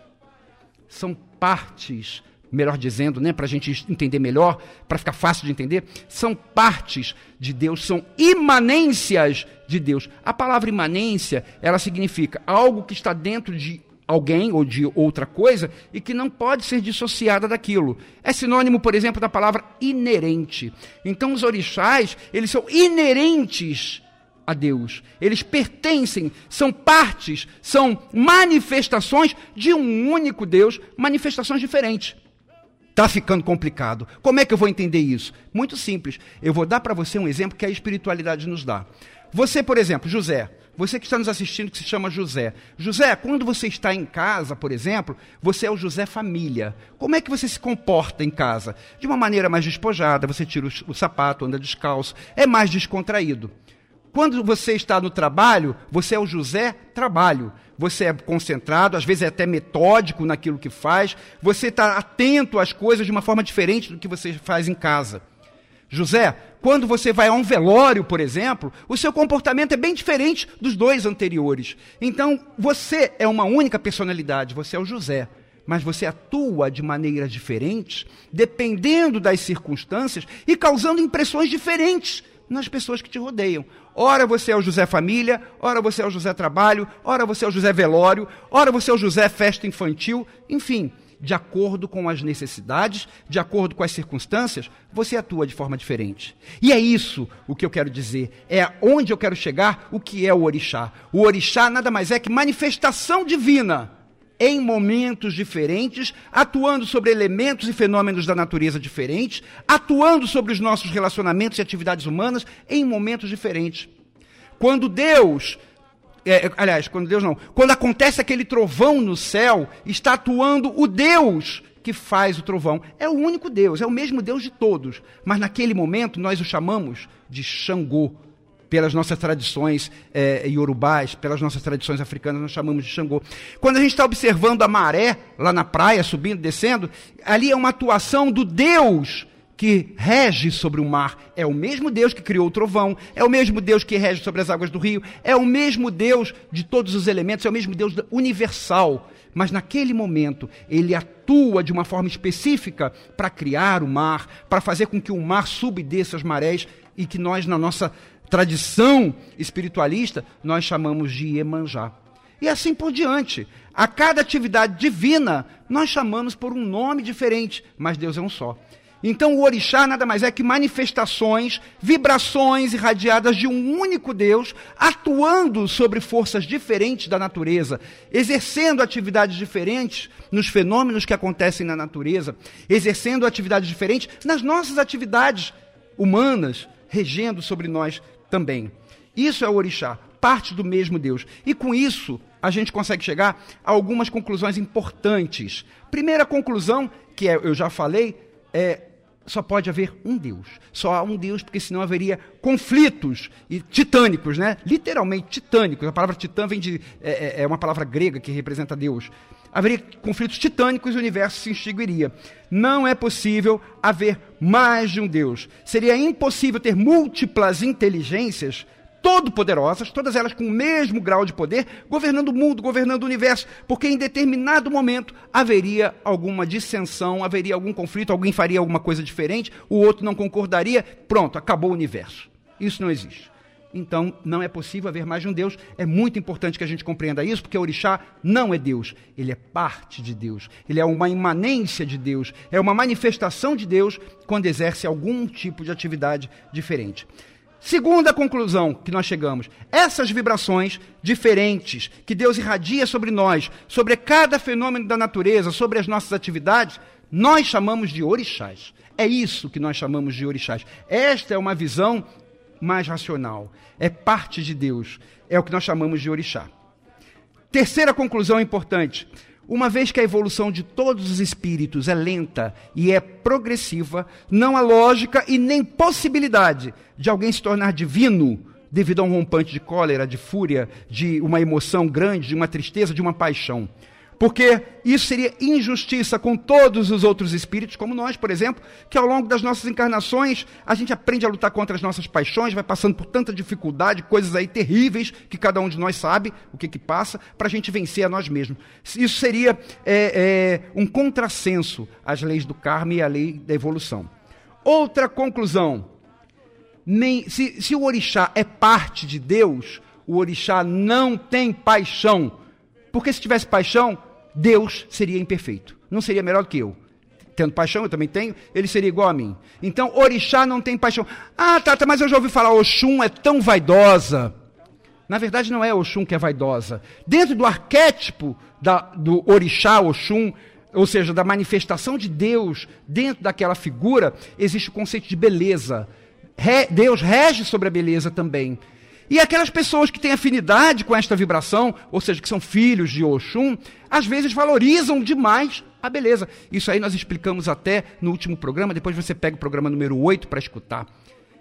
São partes melhor dizendo, né, para a gente entender melhor, para ficar fácil de entender, são partes de Deus, são imanências de Deus. A palavra imanência, ela significa algo que está dentro de alguém ou de outra coisa e que não pode ser dissociada daquilo. É sinônimo, por exemplo, da palavra inerente. Então os orixás, eles são inerentes a Deus. Eles pertencem, são partes, são manifestações de um único Deus, manifestações diferentes. Está ficando complicado. Como é que eu vou entender isso? Muito simples. Eu vou dar para você um exemplo que a espiritualidade nos dá. Você, por exemplo, José, Você que está nos assistindo, que se chama José. José, quando você está em casa, por exemplo, você é o José família. Como é que você se comporta em casa? De uma maneira mais despojada, você tira o, sapato, anda descalço, é mais descontraído. Quando você está no trabalho, você é o José trabalho. Você é concentrado, às vezes é até metódico naquilo que faz. Você está atento às coisas de uma forma diferente do que você faz em casa. José, quando você vai a um velório, por exemplo, o seu comportamento é bem diferente dos dois anteriores. Então, você é uma única personalidade, você é o José. Mas você atua de maneiras diferentes, dependendo das circunstâncias e causando impressões diferentes nas pessoas que te rodeiam. Ora você é o José Família, ora você é o José Trabalho, ora você é o José Velório, ora você é o José Festa Infantil, enfim, de acordo com as necessidades, de acordo com as circunstâncias, você atua de forma diferente. E é isso o que eu quero dizer, é onde eu quero chegar, o que é o orixá. O orixá nada mais é que manifestação divina em momentos diferentes, atuando sobre elementos e fenômenos da natureza diferentes, atuando sobre os nossos relacionamentos e atividades humanas em momentos diferentes. Quando Deus é, aliás, quando Deus não, quando acontece aquele trovão no céu, está atuando o Deus que faz o trovão. É o único Deus, é o mesmo Deus de todos. Mas naquele momento nós o chamamos de Xangô, pelas nossas tradições é, iorubás, pelas nossas tradições africanas, nós chamamos de Xangô. Quando a gente está observando a maré lá na praia, subindo, descendo, ali é uma atuação do Deus que rege sobre o mar. É o mesmo Deus que criou o trovão, é o mesmo Deus que rege sobre as águas do rio, é o mesmo Deus de todos os elementos, é o mesmo Deus universal. Mas naquele momento, ele atua de uma forma específica para criar o mar, para fazer com que o mar suba e desça as marés e que nós, na nossa tradição espiritualista, nós chamamos de Iemanjá. E assim por diante. A cada atividade divina, nós chamamos por um nome diferente, mas Deus é um só. Então, o orixá nada mais é que manifestações, vibrações irradiadas de um único Deus, atuando sobre forças diferentes da natureza, exercendo atividades diferentes nos fenômenos que acontecem na natureza, exercendo atividades diferentes nas nossas atividades humanas, regendo sobre nós também. Isso é o orixá, parte do mesmo Deus. E com isso, a gente consegue chegar a algumas conclusões importantes. Primeira conclusão, que é, eu já falei, é só pode haver um Deus. Só há um Deus, porque senão haveria conflitos e titânicos, né? Literalmente titânicos. A palavra titã vem de. É, é, é uma palavra grega que representa Deus. Haveria conflitos titânicos e o universo se extinguiria. Não é possível haver mais de um Deus. Seria impossível ter múltiplas inteligências todo-poderosas, todas elas com o mesmo grau de poder, governando o mundo, governando o universo, porque em determinado momento haveria alguma dissensão, haveria algum conflito, alguém faria alguma coisa diferente, o outro não concordaria, pronto, acabou o universo. Isso não existe. Então, não é possível haver mais de um Deus. É muito importante que a gente compreenda isso, porque o orixá não é Deus, ele é parte de Deus. Ele é uma imanência de Deus, é uma manifestação de Deus quando exerce algum tipo de atividade diferente. Segunda conclusão que nós chegamos: essas vibrações diferentes que Deus irradia sobre nós, sobre cada fenômeno da natureza, sobre as nossas atividades, nós chamamos de orixás. É isso que nós chamamos de orixás. Esta é uma visão mais racional. É parte de Deus. É o que nós chamamos de orixá. Terceira conclusão importante: uma vez que a evolução de todos os espíritos é lenta e é progressiva, não há lógica e nem possibilidade de alguém se tornar divino devido a um rompante de cólera, de fúria, de uma emoção grande, de uma tristeza, de uma paixão. Porque isso seria injustiça com todos os outros espíritos, como nós, por exemplo, que ao longo das nossas encarnações a gente aprende a lutar contra as nossas paixões, vai passando por tanta dificuldade, coisas aí terríveis que cada um de nós sabe o que, que passa, para a gente vencer a nós mesmos. Isso seria é, é, um contrassenso às leis do karma e à lei da evolução. Outra conclusão: nem, se, se o orixá é parte de Deus, o orixá não tem paixão. Porque se tivesse paixão, Deus seria imperfeito. Não seria melhor do que eu. Tendo paixão, eu também tenho, ele seria igual a mim. Então, orixá não tem paixão. Ah, tá mas eu já ouvi falar, Oxum é tão vaidosa. Na verdade, não é Oxum que é vaidosa. Dentro do arquétipo da, do orixá, Oxum, ou seja, da manifestação de Deus dentro daquela figura, existe o conceito de beleza. Re, Deus rege sobre a beleza também. E aquelas pessoas que têm afinidade com esta vibração, ou seja, que são filhos de Oxum, às vezes valorizam demais a beleza. Isso aí nós explicamos até no último programa, depois você pega o programa número 8 para escutar.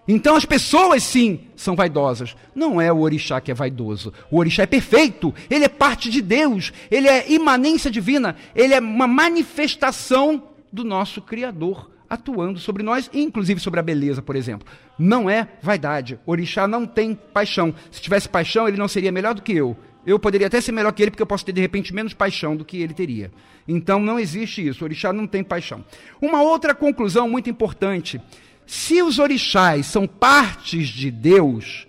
Então as pessoas sim são vaidosas. Não é o orixá que é vaidoso. O orixá é perfeito, ele é parte de Deus, ele é imanência divina, ele é uma manifestação do nosso Criador atuando sobre nós, inclusive sobre a beleza, por exemplo. Não é vaidade. Orixá não tem paixão. Se tivesse paixão, ele não seria melhor do que eu. Eu poderia até ser melhor que ele, porque eu posso ter, de repente, menos paixão do que ele teria. Então, não existe isso. O orixá não tem paixão. Uma outra conclusão muito importante. Se os orixás são partes de Deus,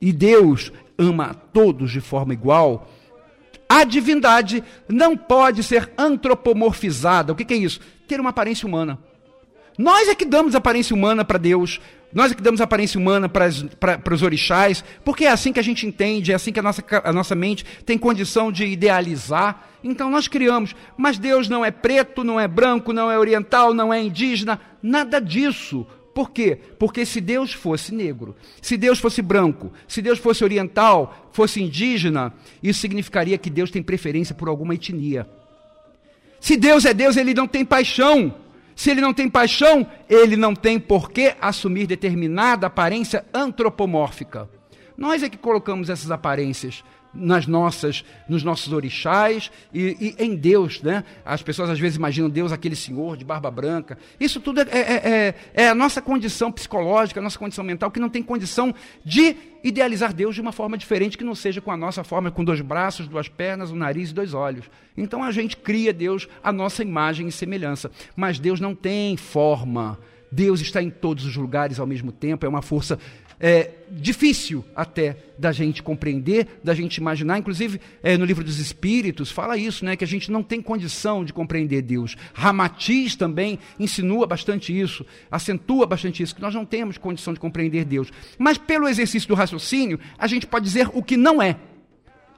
e Deus ama a todos de forma igual, a divindade não pode ser antropomorfizada. O que é isso? Ter uma aparência humana. Nós é que damos aparência humana para Deus, nós é que damos aparência humana para os orixás, porque é assim que a gente entende, é assim que a nossa, a nossa mente tem condição de idealizar. Então nós criamos, mas Deus não é preto, não é branco, não é oriental, não é indígena, nada disso. Por quê? Porque se Deus fosse negro, se Deus fosse branco, se Deus fosse oriental, fosse indígena, isso significaria que Deus tem preferência por alguma etnia. Se Deus é Deus, ele não tem paixão. Se ele não tem paixão, ele não tem por que assumir determinada aparência antropomórfica. Nós é que colocamos essas aparências nas nossas, nos nossos orixás e, e, em Deus, né? As pessoas às vezes imaginam Deus aquele senhor de barba branca. Isso tudo é, é, é, é a nossa condição psicológica, a nossa condição mental que não tem condição de idealizar Deus de uma forma diferente que não seja com a nossa forma, com dois braços, duas pernas, um nariz e dois olhos. Então a gente cria Deus a nossa imagem e semelhança, mas Deus não tem forma. Deus está em todos os lugares ao mesmo tempo, é uma força é, difícil até da gente compreender, da gente imaginar. Inclusive, é, no livro dos Espíritos, fala isso, né, que a gente não tem condição de compreender Deus. Ramatiz também insinua bastante isso, acentua bastante isso, que nós não temos condição de compreender Deus. Mas pelo exercício do raciocínio, a gente pode dizer o que não é.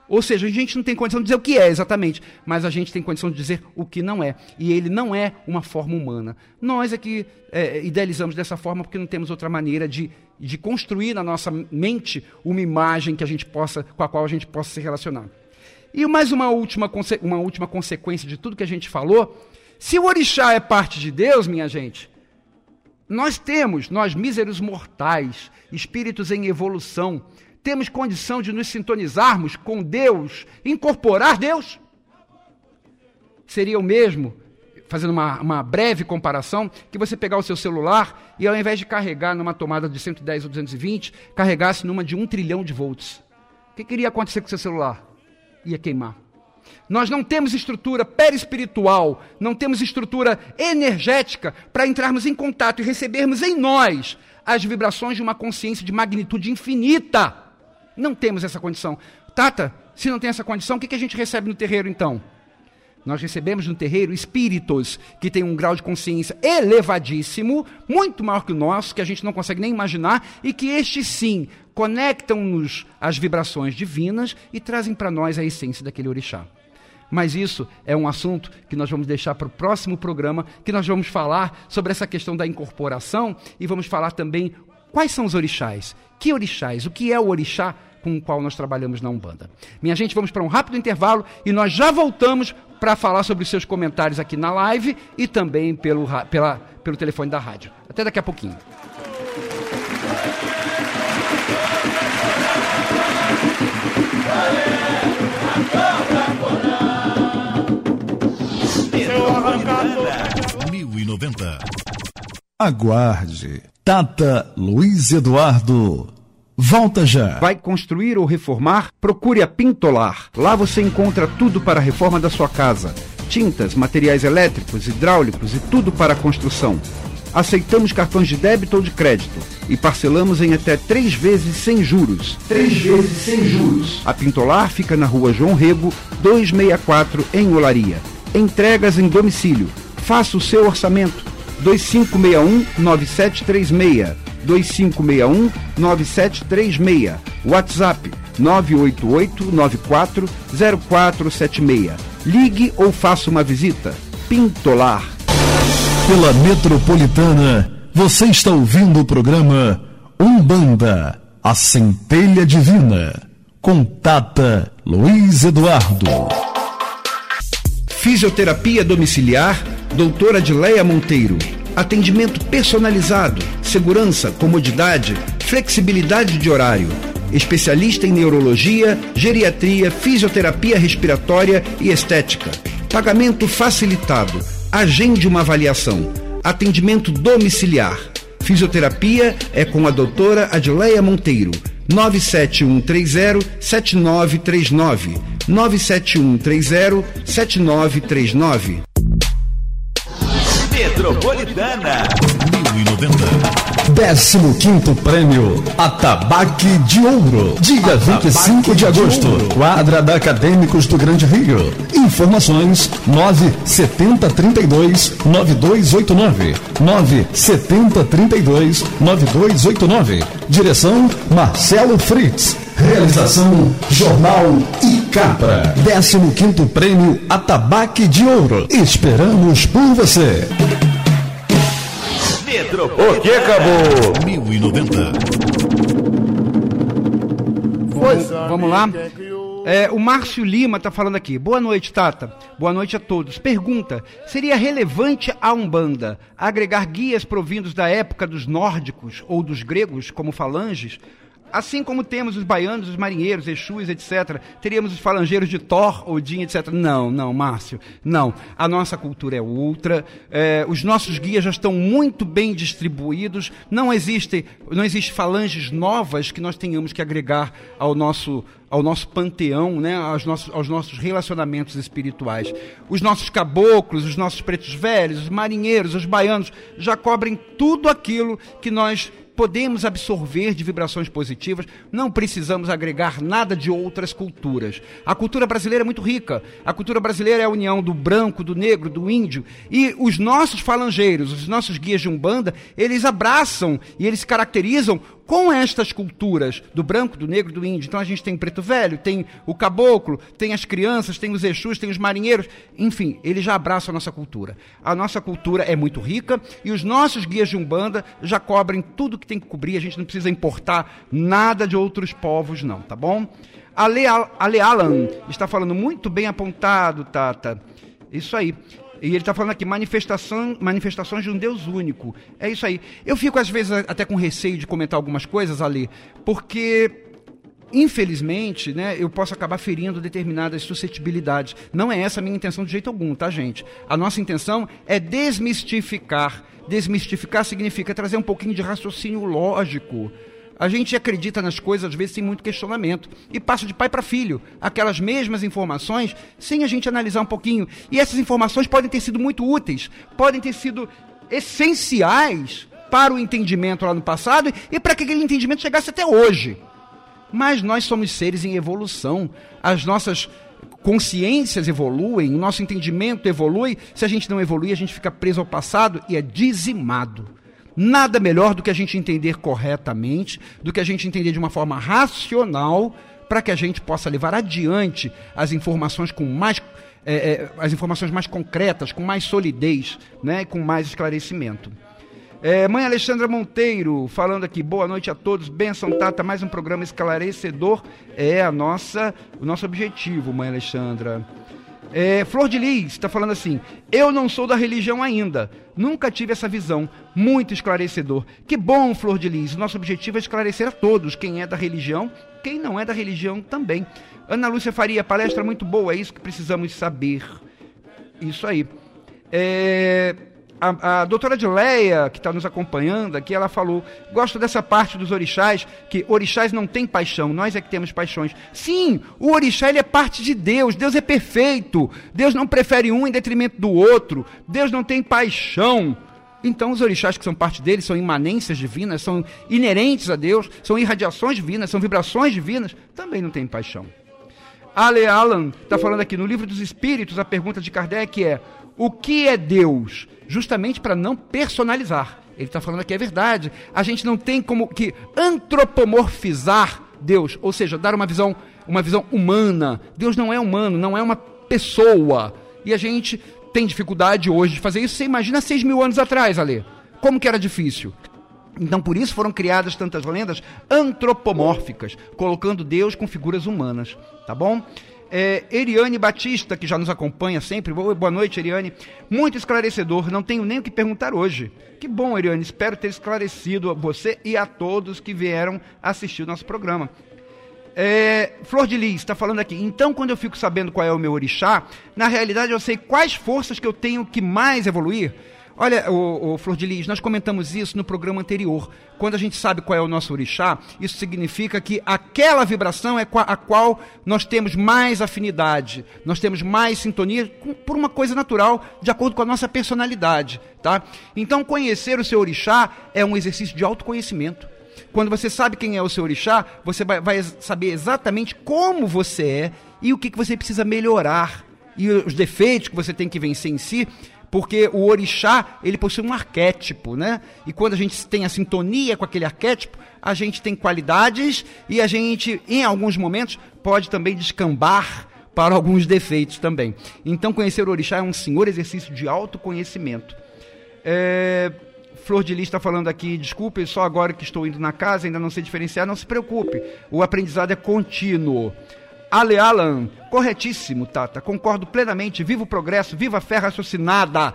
Ou seja, a gente não tem condição de dizer o que é exatamente, mas a gente tem condição de dizer o que não é. E ele não é uma forma humana. Nós é que é, idealizamos dessa forma porque não temos outra maneira de, de construir na nossa mente uma imagem que a gente possa, com a qual a gente possa se relacionar. E mais uma última, uma última consequência de tudo que a gente falou: se o orixá é parte de Deus, minha gente, nós temos, nós míseros mortais, espíritos em evolução, temos condição de nos sintonizarmos com Deus, incorporar Deus? Seria o mesmo, fazendo uma, uma breve comparação, que você pegar o seu celular e ao invés de carregar numa tomada de 110 ou 220, carregasse numa de 1 trilhão de volts. O que iria acontecer com o seu celular? Ia queimar. Nós não temos estrutura perispiritual, não temos estrutura energética para entrarmos em contato e recebermos em nós as vibrações de uma consciência de magnitude infinita. Não temos essa condição. Tata, se não tem essa condição, o que, que a gente recebe no terreiro então? Nós recebemos no terreiro espíritos que têm um grau de consciência elevadíssimo, muito maior que o nosso, que a gente não consegue nem imaginar, e que estes sim conectam-nos às vibrações divinas e trazem para nós a essência daquele orixá. Mas isso é um assunto que nós vamos deixar para o próximo programa, que nós vamos falar sobre essa questão da incorporação e vamos falar também quais são os orixás. Que orixás? O que é o orixá? Com o qual nós trabalhamos na Umbanda. Minha gente, vamos para um rápido intervalo e nós já voltamos para falar sobre os seus comentários aqui na live e também pelo, pela, pelo telefone da rádio. Até daqui a pouquinho. Mil e noventa. Aguarde. Tata Luiz Eduardo Volta já. Vai construir ou reformar? Procure a Pintolar. Lá você encontra tudo para a reforma da sua casa: tintas, materiais elétricos, hidráulicos e tudo para a construção. Aceitamos cartões de débito ou de crédito e parcelamos em até três vezes sem juros. Três vezes sem juros. A Pintolar fica na rua João Rego, 264, em Olaria. Entregas em domicílio. Faça o seu orçamento. 2561 9736 2561 9736. WhatsApp 988 94 0476. Ligue ou faça uma visita. Pintolar. Pela Metropolitana, você está ouvindo o programa Umbanda. A Centelha Divina. Contata Luiz Eduardo. Fisioterapia domiciliar, doutora Adileia Monteiro. Atendimento personalizado, segurança, comodidade, flexibilidade de horário. Especialista em neurologia, geriatria, fisioterapia respiratória e estética. Pagamento facilitado. Agende uma avaliação. Atendimento domiciliar. Fisioterapia é com a doutora Adileia Monteiro. 97130-7939. 97130-7939. Metropolitana. 15 Prêmio Atabaque de Ouro. Dia 25 de agosto. Quadra da Acadêmicos do Grande Rio. Informações 97032 9289. 97032 9289. Direção Marcelo Fritz. Realização Jornal e Capra. 15 Prêmio Atabaque de Ouro. Esperamos por você. O que acabou? 1090. Pois, vamos lá. É, o Márcio Lima está falando aqui. Boa noite, Tata. Boa noite a todos. Pergunta: seria relevante a Umbanda agregar guias provindos da época dos nórdicos ou dos gregos, como falanges? Assim como temos os baianos, os marinheiros, Exus, etc., teríamos os falangeiros de Thor, Odin, etc. Não, não, Márcio, não. A nossa cultura é outra, é, os nossos guias já estão muito bem distribuídos, não existe, não existe falanges novas que nós tenhamos que agregar ao nosso, ao nosso panteão, né, aos, nossos, aos nossos relacionamentos espirituais. Os nossos caboclos, os nossos pretos velhos, os marinheiros, os baianos, já cobrem tudo aquilo que nós podemos absorver de vibrações positivas, não precisamos agregar nada de outras culturas. A cultura brasileira é muito rica. A cultura brasileira é a união do branco, do negro, do índio. E os nossos falangeiros, os nossos guias de Umbanda, eles abraçam e eles caracterizam com estas culturas do branco, do negro, do índio. Então a gente tem o preto velho, tem o caboclo, tem as crianças, tem os exus, tem os marinheiros, enfim, eles já abraçam a nossa cultura. A nossa cultura é muito rica e os nossos guias de Umbanda já cobrem tudo que tem que cobrir, a gente não precisa importar nada de outros povos não, tá bom? Ale, Ale está falando muito bem apontado, Tata. Isso aí. E ele está falando aqui, manifestação, manifestações de um Deus único. É isso aí. Eu fico, às vezes, até com receio de comentar algumas coisas ali, porque infelizmente, né, eu posso acabar ferindo determinadas suscetibilidades. Não é essa a minha intenção de jeito algum, tá, gente? A nossa intenção é desmistificar. Desmistificar significa trazer um pouquinho de raciocínio lógico a gente acredita nas coisas, às vezes, sem muito questionamento. E passa de pai para filho aquelas mesmas informações, sem a gente analisar um pouquinho. E essas informações podem ter sido muito úteis, podem ter sido essenciais para o entendimento lá no passado e para que aquele entendimento chegasse até hoje. Mas nós somos seres em evolução. As nossas consciências evoluem, o nosso entendimento evolui. Se a gente não evolui, a gente fica preso ao passado e é dizimado. Nada melhor do que a gente entender corretamente, do que a gente entender de uma forma racional, para que a gente possa levar adiante as informações com mais é, é, as informações mais concretas, com mais solidez, né, com mais esclarecimento. É, mãe Alexandra Monteiro, falando aqui, boa noite a todos, benção Tata, mais um programa esclarecedor, é a nossa, o nosso objetivo, mãe Alexandra. É, Flor de Lis está falando assim: Eu não sou da religião ainda. Nunca tive essa visão. Muito esclarecedor. Que bom, Flor de Lis. Nosso objetivo é esclarecer a todos: quem é da religião, quem não é da religião também. Ana Lúcia Faria, palestra muito boa. É isso que precisamos saber. Isso aí. É, a, a doutora Adileia, que está nos acompanhando aqui, ela falou: gosto dessa parte dos orixás, que orixás não têm paixão, nós é que temos paixões. Sim, o orixá ele é parte de Deus, Deus é perfeito, Deus não prefere um em detrimento do outro, Deus não tem paixão. Então, os orixás que são parte dele são imanências divinas, são inerentes a Deus, são irradiações divinas, são vibrações divinas, também não têm paixão. Ale Alan está falando aqui no livro dos Espíritos, a pergunta de Kardec é: o que é Deus? Justamente para não personalizar. Ele está falando aqui é verdade. A gente não tem como que antropomorfizar Deus, ou seja, dar uma visão, uma visão humana. Deus não é humano, não é uma pessoa. E a gente tem dificuldade hoje de fazer isso. Você imagina seis mil anos atrás, Ale. Como que era difícil? Então, por isso foram criadas tantas lendas antropomórficas, colocando Deus com figuras humanas, tá bom? É, Eriane Batista, que já nos acompanha sempre. Boa noite, Eriane. Muito esclarecedor, não tenho nem o que perguntar hoje. Que bom, Eriane. Espero ter esclarecido a você e a todos que vieram assistir o nosso programa. É, Flor de Lis está falando aqui. Então, quando eu fico sabendo qual é o meu orixá, na realidade eu sei quais forças que eu tenho que mais evoluir. Olha, o, o, Flor de Lis, nós comentamos isso no programa anterior. Quando a gente sabe qual é o nosso orixá, isso significa que aquela vibração é a qual nós temos mais afinidade, nós temos mais sintonia por uma coisa natural, de acordo com a nossa personalidade, tá? Então, conhecer o seu orixá é um exercício de autoconhecimento. Quando você sabe quem é o seu orixá, você vai, vai saber exatamente como você é e o que, que você precisa melhorar e os defeitos que você tem que vencer em si porque o orixá, ele possui um arquétipo, né? E quando a gente tem a sintonia com aquele arquétipo, a gente tem qualidades e a gente, em alguns momentos, pode também descambar para alguns defeitos também. Então, conhecer o orixá é um senhor exercício de autoconhecimento. É... Flor de Lis está falando aqui, desculpe, só agora que estou indo na casa, ainda não sei diferenciar, não se preocupe. O aprendizado é contínuo. Ale Alan, corretíssimo, Tata. Concordo plenamente. Viva o progresso, viva a fé raciocinada.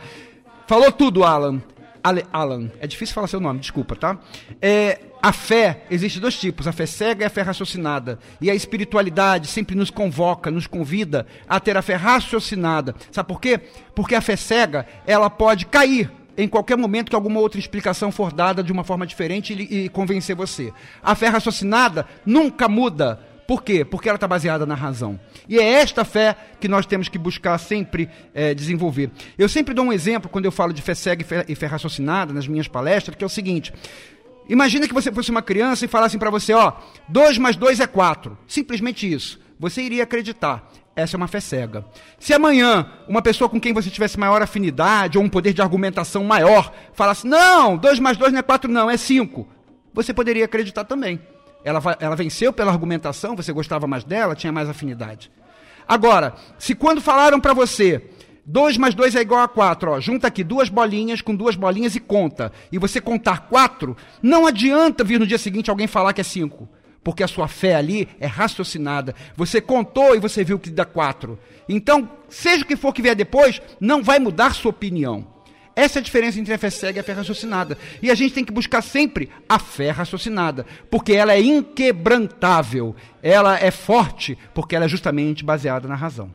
Falou tudo, Alan. Ale Alan. É difícil falar seu nome, desculpa, tá? É, a fé, existe dois tipos, a fé cega e a fé raciocinada. E a espiritualidade sempre nos convoca, nos convida a ter a fé raciocinada. Sabe por quê? Porque a fé cega, ela pode cair em qualquer momento que alguma outra explicação for dada de uma forma diferente e, e convencer você. A fé raciocinada nunca muda por quê? Porque ela está baseada na razão. E é esta fé que nós temos que buscar sempre é, desenvolver. Eu sempre dou um exemplo quando eu falo de fé cega e fé, raciocinada nas minhas palestras, que é o seguinte. Imagina que você fosse uma criança e falassem para você, ó, 2 mais 2 é 4. Simplesmente isso. Você iria acreditar. Essa é uma fé cega. Se amanhã uma pessoa com quem você tivesse maior afinidade ou um poder de argumentação maior falasse, não, 2 mais 2 não é 4 não, é 5. Você poderia acreditar também. Ela, ela venceu pela argumentação, você gostava mais dela, tinha mais afinidade. Agora, se quando falaram para você 2 mais 2 é igual a 4, ó, junta aqui duas bolinhas com duas bolinhas e conta, e você contar 4, não adianta vir no dia seguinte alguém falar que é 5, porque a sua fé ali é raciocinada. Você contou e você viu que dá 4. Então, seja o que for que vier depois, não vai mudar sua opinião. Essa é a diferença entre a fé cega e a fé raciocinada. E a gente tem que buscar sempre a fé raciocinada, porque ela é inquebrantável, ela é forte, porque ela é justamente baseada na razão.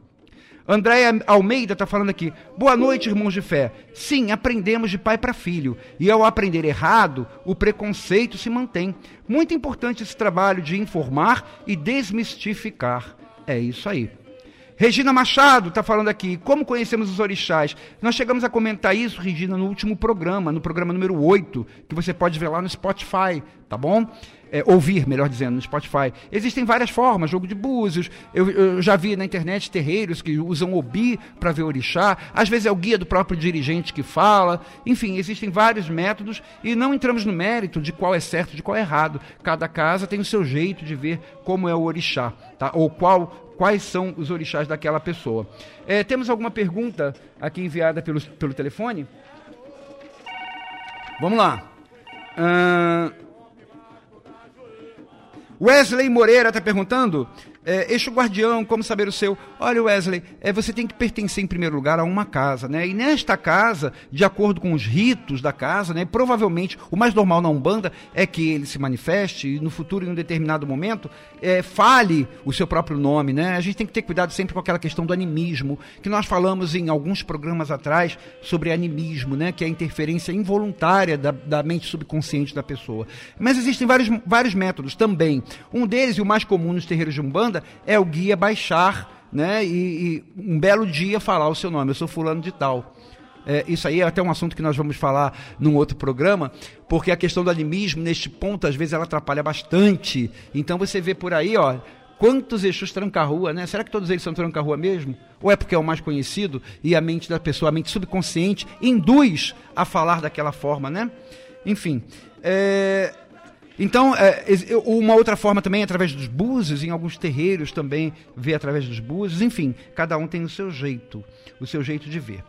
Andréia Almeida está falando aqui. Boa noite, irmãos de fé. Sim, aprendemos de pai para filho. E ao aprender errado, o preconceito se mantém. Muito importante esse trabalho de informar e desmistificar. É isso aí. Regina Machado está falando aqui, como conhecemos os orixás? Nós chegamos a comentar isso, Regina, no último programa, no programa número 8, que você pode ver lá no Spotify, tá bom? É, ouvir, melhor dizendo, no Spotify. Existem várias formas, jogo de búzios. Eu, eu já vi na internet terreiros que usam obi para ver orixá. Às vezes é o guia do próprio dirigente que fala. Enfim, existem vários métodos e não entramos no mérito de qual é certo de qual é errado. Cada casa tem o seu jeito de ver como é o orixá, tá? Ou qual quais são os orixás daquela pessoa. É, temos alguma pergunta aqui enviada pelo, pelo telefone? Vamos lá. Uh, Wesley Moreira está perguntando é, eixo guardião, como saber o seu? Olha, Wesley, é, você tem que pertencer em primeiro lugar a uma casa, né? E nesta casa, de acordo com os ritos da casa, né? Provavelmente o mais normal na Umbanda é que ele se manifeste e no futuro, em um determinado momento, é, fale o seu próprio nome, né? A gente tem que ter cuidado sempre com aquela questão do animismo, que nós falamos em alguns programas atrás sobre animismo, né? Que é a interferência involuntária da, da mente subconsciente da pessoa. Mas existem vários, vários métodos também. Um deles, e o mais comum nos terreiros de Umbanda, é o guia baixar, né? E, e um belo dia falar o seu nome, eu sou fulano de tal. É, isso aí é até um assunto que nós vamos falar num outro programa, porque a questão do animismo, neste ponto, às vezes ela atrapalha bastante. Então você vê por aí, ó, quantos Exus tranca-rua, né? Será que todos eles são tranca-rua mesmo? Ou é porque é o mais conhecido e a mente da pessoa, a mente subconsciente, induz a falar daquela forma, né? Enfim, é, então, é, uma outra forma também é através dos búzios, em alguns terreiros também vê através dos búzios, enfim, cada um tem o seu jeito, o seu jeito de ver.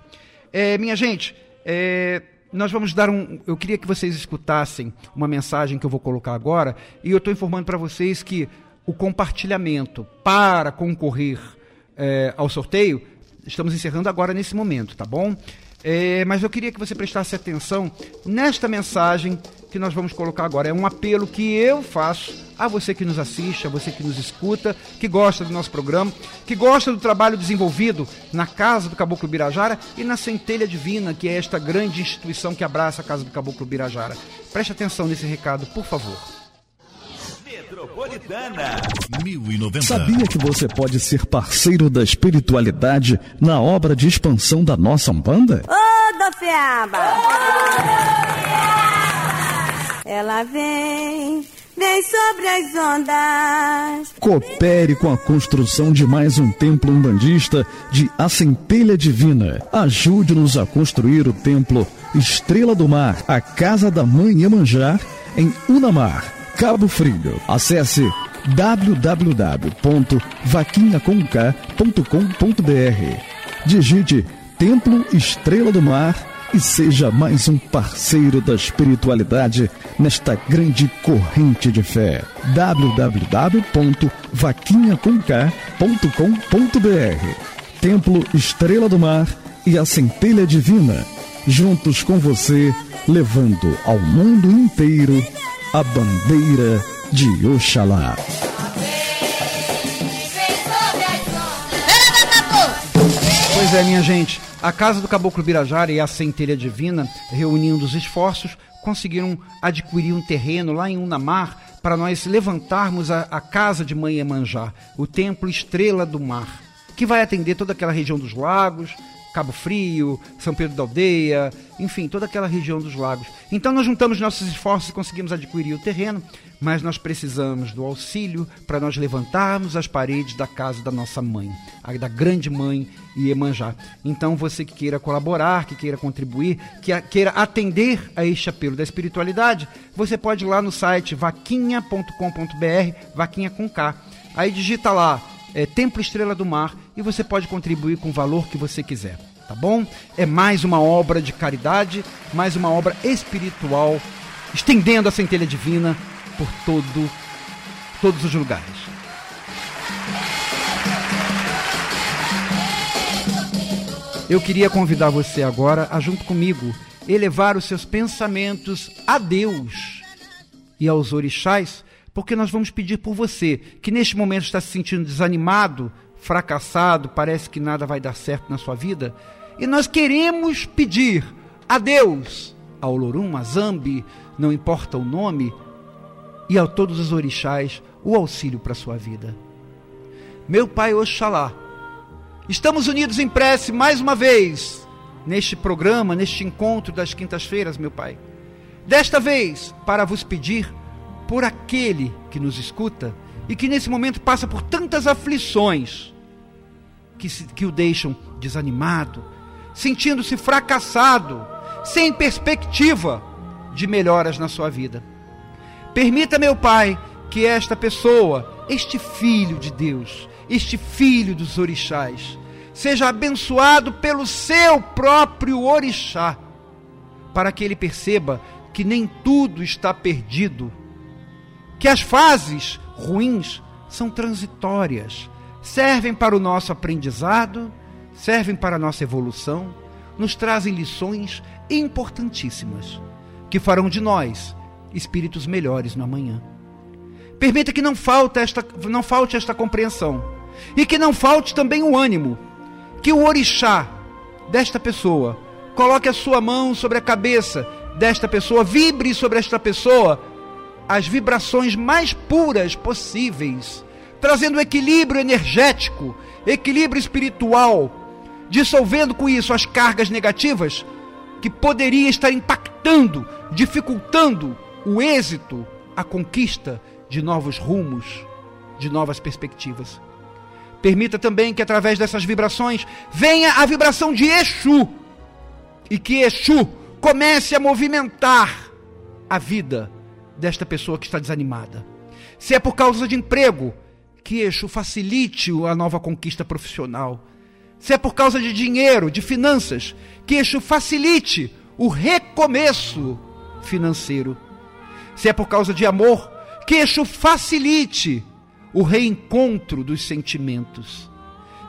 É, minha gente, é, nós vamos dar um. Eu queria que vocês escutassem uma mensagem que eu vou colocar agora, e eu estou informando para vocês que o compartilhamento para concorrer é, ao sorteio, estamos encerrando agora nesse momento, tá bom? É, mas eu queria que você prestasse atenção nesta mensagem que nós vamos colocar agora. É um apelo que eu faço a você que nos assiste, a você que nos escuta, que gosta do nosso programa, que gosta do trabalho desenvolvido na Casa do Caboclo Birajara e na Centelha Divina, que é esta grande instituição que abraça a Casa do Caboclo Birajara. Preste atenção nesse recado, por favor. Metropolitana 1090. Sabia que você pode ser parceiro da espiritualidade na obra de expansão da nossa Umbanda? Ô, Dofiaba! Ela vem, vem sobre as ondas. Coopere com a construção de mais um templo umbandista de A Centelha Divina. Ajude-nos a construir o templo Estrela do Mar, a Casa da Mãe Iemanjá, em Unamar, Cabo Frio. Acesse www.vaquinhaconk.com.br. Digite Templo Estrela do Mar e seja mais um parceiro da espiritualidade nesta grande corrente de fé. www.vaquinhaconk.com.br. Templo Estrela do Mar e a Centelha Divina, juntos com você, levando ao mundo inteiro a bandeira de Oxalá. Pois é, minha gente, a Casa do Caboclo Birajara e a Centelha Divina, reunindo os esforços, conseguiram adquirir um terreno lá em Unamar para nós levantarmos a, a Casa de Mãe Emanjá, o Templo Estrela do Mar, que vai atender toda aquela região dos lagos, Cabo Frio, São Pedro da Aldeia, enfim, toda aquela região dos lagos. Então nós juntamos nossos esforços e conseguimos adquirir o terreno, mas nós precisamos do auxílio para nós levantarmos as paredes da casa da nossa mãe, da grande mãe Iemanjá. Então você que queira colaborar, que queira contribuir, que queira atender a este apelo da espiritualidade, você pode ir lá no site vaquinha.com.br, vaquinha com K. Aí digita lá é, Templo Estrela do Mar e você pode contribuir com o valor que você quiser, tá bom? É mais uma obra de caridade, mais uma obra espiritual, estendendo a centelha divina por todo, todos os lugares. Eu queria convidar você agora a, junto comigo, elevar os seus pensamentos a Deus e aos orixás, porque nós vamos pedir por você, que neste momento está se sentindo desanimado, fracassado, parece que nada vai dar certo na sua vida, e nós queremos pedir a Deus, ao Lorum, a Zambi, não importa o nome, e a todos os orixás o auxílio para a sua vida. Meu Pai Oxalá, estamos unidos em prece mais uma vez neste programa, neste encontro das quintas-feiras, meu Pai. Desta vez, para vos pedir por aquele que nos escuta e que nesse momento passa por tantas aflições que, se- que o deixam desanimado, sentindo-se fracassado, sem perspectiva de melhoras na sua vida. Permita, meu Pai, que esta pessoa, este filho de Deus, este filho dos orixás, seja abençoado pelo seu próprio orixá, para que ele perceba que nem tudo está perdido, que as fases ruins são transitórias, servem para o nosso aprendizado, servem para a nossa evolução, nos trazem lições importantíssimas que farão de nós espíritos melhores no amanhã. Permita que não falte esta, não falte esta compreensão e que não falte também o ânimo, que o orixá desta pessoa coloque a sua mão sobre a cabeça desta pessoa, vibre sobre esta pessoa as vibrações mais puras possíveis, trazendo equilíbrio energético, equilíbrio espiritual, dissolvendo com isso as cargas negativas que poderia estar impactando, dificultando o êxito, a conquista de novos rumos, de novas perspectivas. Permita também que através dessas vibrações venha a vibração de Exu e que Exu comece a movimentar a vida desta pessoa que está desanimada. Se é por causa de emprego, que Exu facilite a nova conquista profissional. Se é por causa de dinheiro, de finanças, que Exu facilite o recomeço financeiro. Se é por causa de amor, que Exu facilite o reencontro dos sentimentos.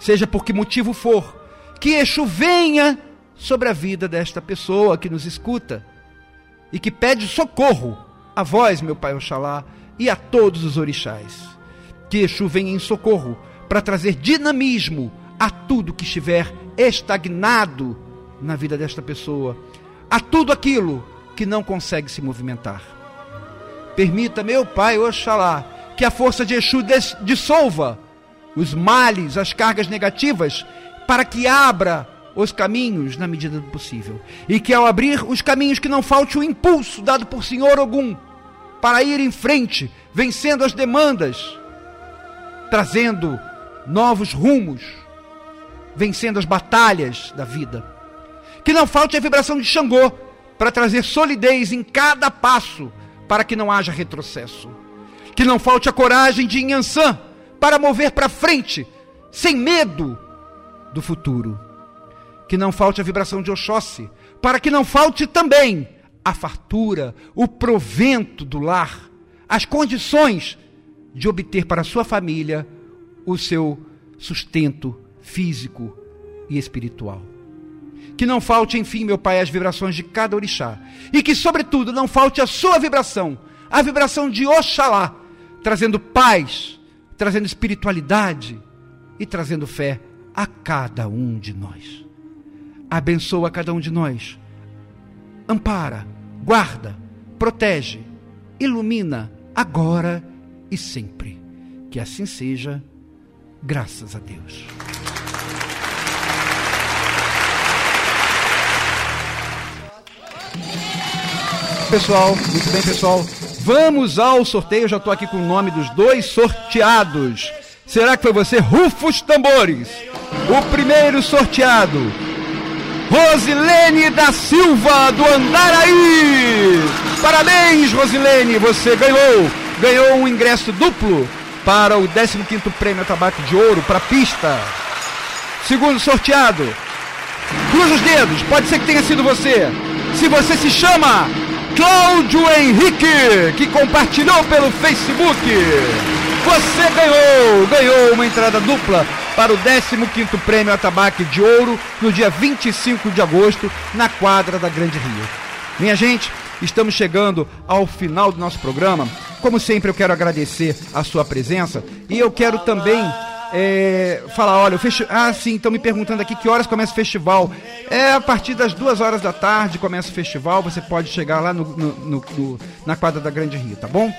Seja por que motivo for, que Exu venha sobre a vida desta pessoa que nos escuta e que pede socorro a vós, meu Pai Oxalá, e a todos os orixás. Que Exu venha em socorro para trazer dinamismo a tudo que estiver estagnado na vida desta pessoa, a tudo aquilo que não consegue se movimentar. Permita, meu Pai Oxalá, que a força de Exu dissolva os males, as cargas negativas, para que abra os caminhos na medida do possível. E que ao abrir os caminhos que não falte o impulso dado por Senhor Ogum para ir em frente, vencendo as demandas, trazendo novos rumos, vencendo as batalhas da vida. Que não falte a vibração de Xangô para trazer solidez em cada passo, para que não haja retrocesso. Que não falte a coragem de Inhansã para mover para frente, sem medo do futuro que não falte a vibração de Oxóssi, para que não falte também a fartura, o provento do lar, as condições de obter para sua família o seu sustento físico e espiritual. Que não falte, enfim, meu Pai, as vibrações de cada orixá. E que, sobretudo, não falte a sua vibração, a vibração de Oxalá, trazendo paz, trazendo espiritualidade e trazendo fé a cada um de nós abençoa cada um de nós. Ampara, guarda, protege, ilumina agora e sempre. Que assim seja, graças a Deus. Pessoal, muito bem, pessoal. Vamos ao sorteio. Eu já estou aqui com o nome dos dois sorteados. Será que foi você? Rufos tambores. O primeiro sorteado Rosilene da Silva, do Andaraí. Parabéns, Rosilene, você ganhou. Ganhou um ingresso duplo para o 15º Prêmio Tabaco de Ouro para a pista. Segundo sorteado. Cruza os dedos, pode ser que tenha sido você. Se você se chama Cláudio Henrique, que compartilhou pelo Facebook. Você ganhou, ganhou uma entrada dupla para o 15º Prêmio Atabaque de Ouro no dia 25 de agosto na quadra da Grande Rio. Minha gente, estamos chegando ao final do nosso programa. Como sempre, eu quero agradecer a sua presença e eu quero também é, falar, olha, o festival. Ah, sim, estão me perguntando aqui que horas começa o festival. É a partir das duas horas da tarde começa o festival. Você pode chegar lá no, no, no, no na quadra da Grande Rio, tá bom?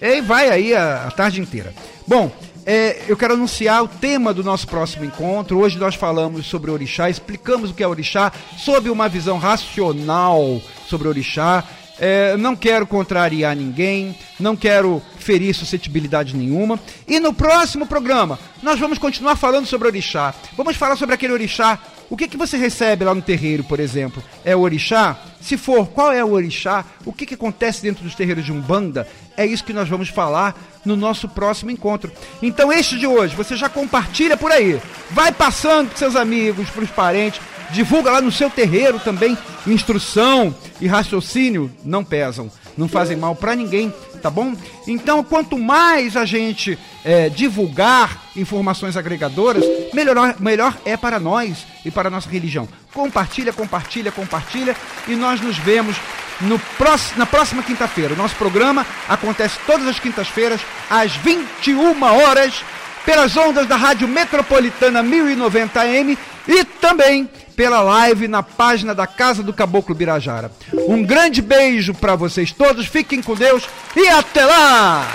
E vai aí a, a tarde inteira. Bom, é, eu quero anunciar o tema do nosso próximo encontro. Hoje nós falamos sobre orixá, explicamos o que é orixá, sob uma visão racional sobre orixá. É, não quero contrariar ninguém, não quero ferir suscetibilidade nenhuma. E no próximo programa, nós vamos continuar falando sobre orixá. Vamos falar sobre aquele orixá. O que, que você recebe lá no terreiro, por exemplo? É o orixá? Se for, qual é o orixá? O que, que acontece dentro dos terreiros de Umbanda? É isso que nós vamos falar no nosso próximo encontro. Então, este de hoje, você já compartilha por aí. Vai passando para seus amigos, para os parentes divulga lá no seu terreiro também. Instrução e raciocínio não pesam, não fazem mal para ninguém, tá bom? Então, quanto mais a gente é, divulgar informações agregadoras, melhor, melhor é para nós e para a nossa religião. Compartilha, compartilha, compartilha e nós nos vemos no próximo, na próxima quinta-feira. O nosso programa acontece todas as quintas-feiras, às 21 horas, pelas ondas da Rádio Metropolitana 1090 AM e também pela live na página da Casa do Caboclo Birajara. Um grande beijo para vocês todos, fiquem com Deus e até lá!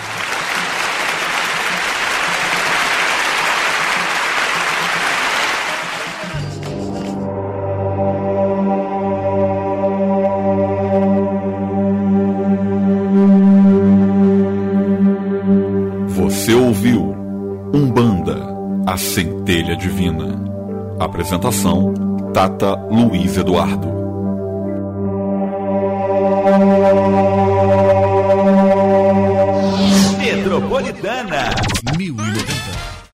Você ouviu Umbanda, a centelha divina. Apresentação Tata Luiz Eduardo.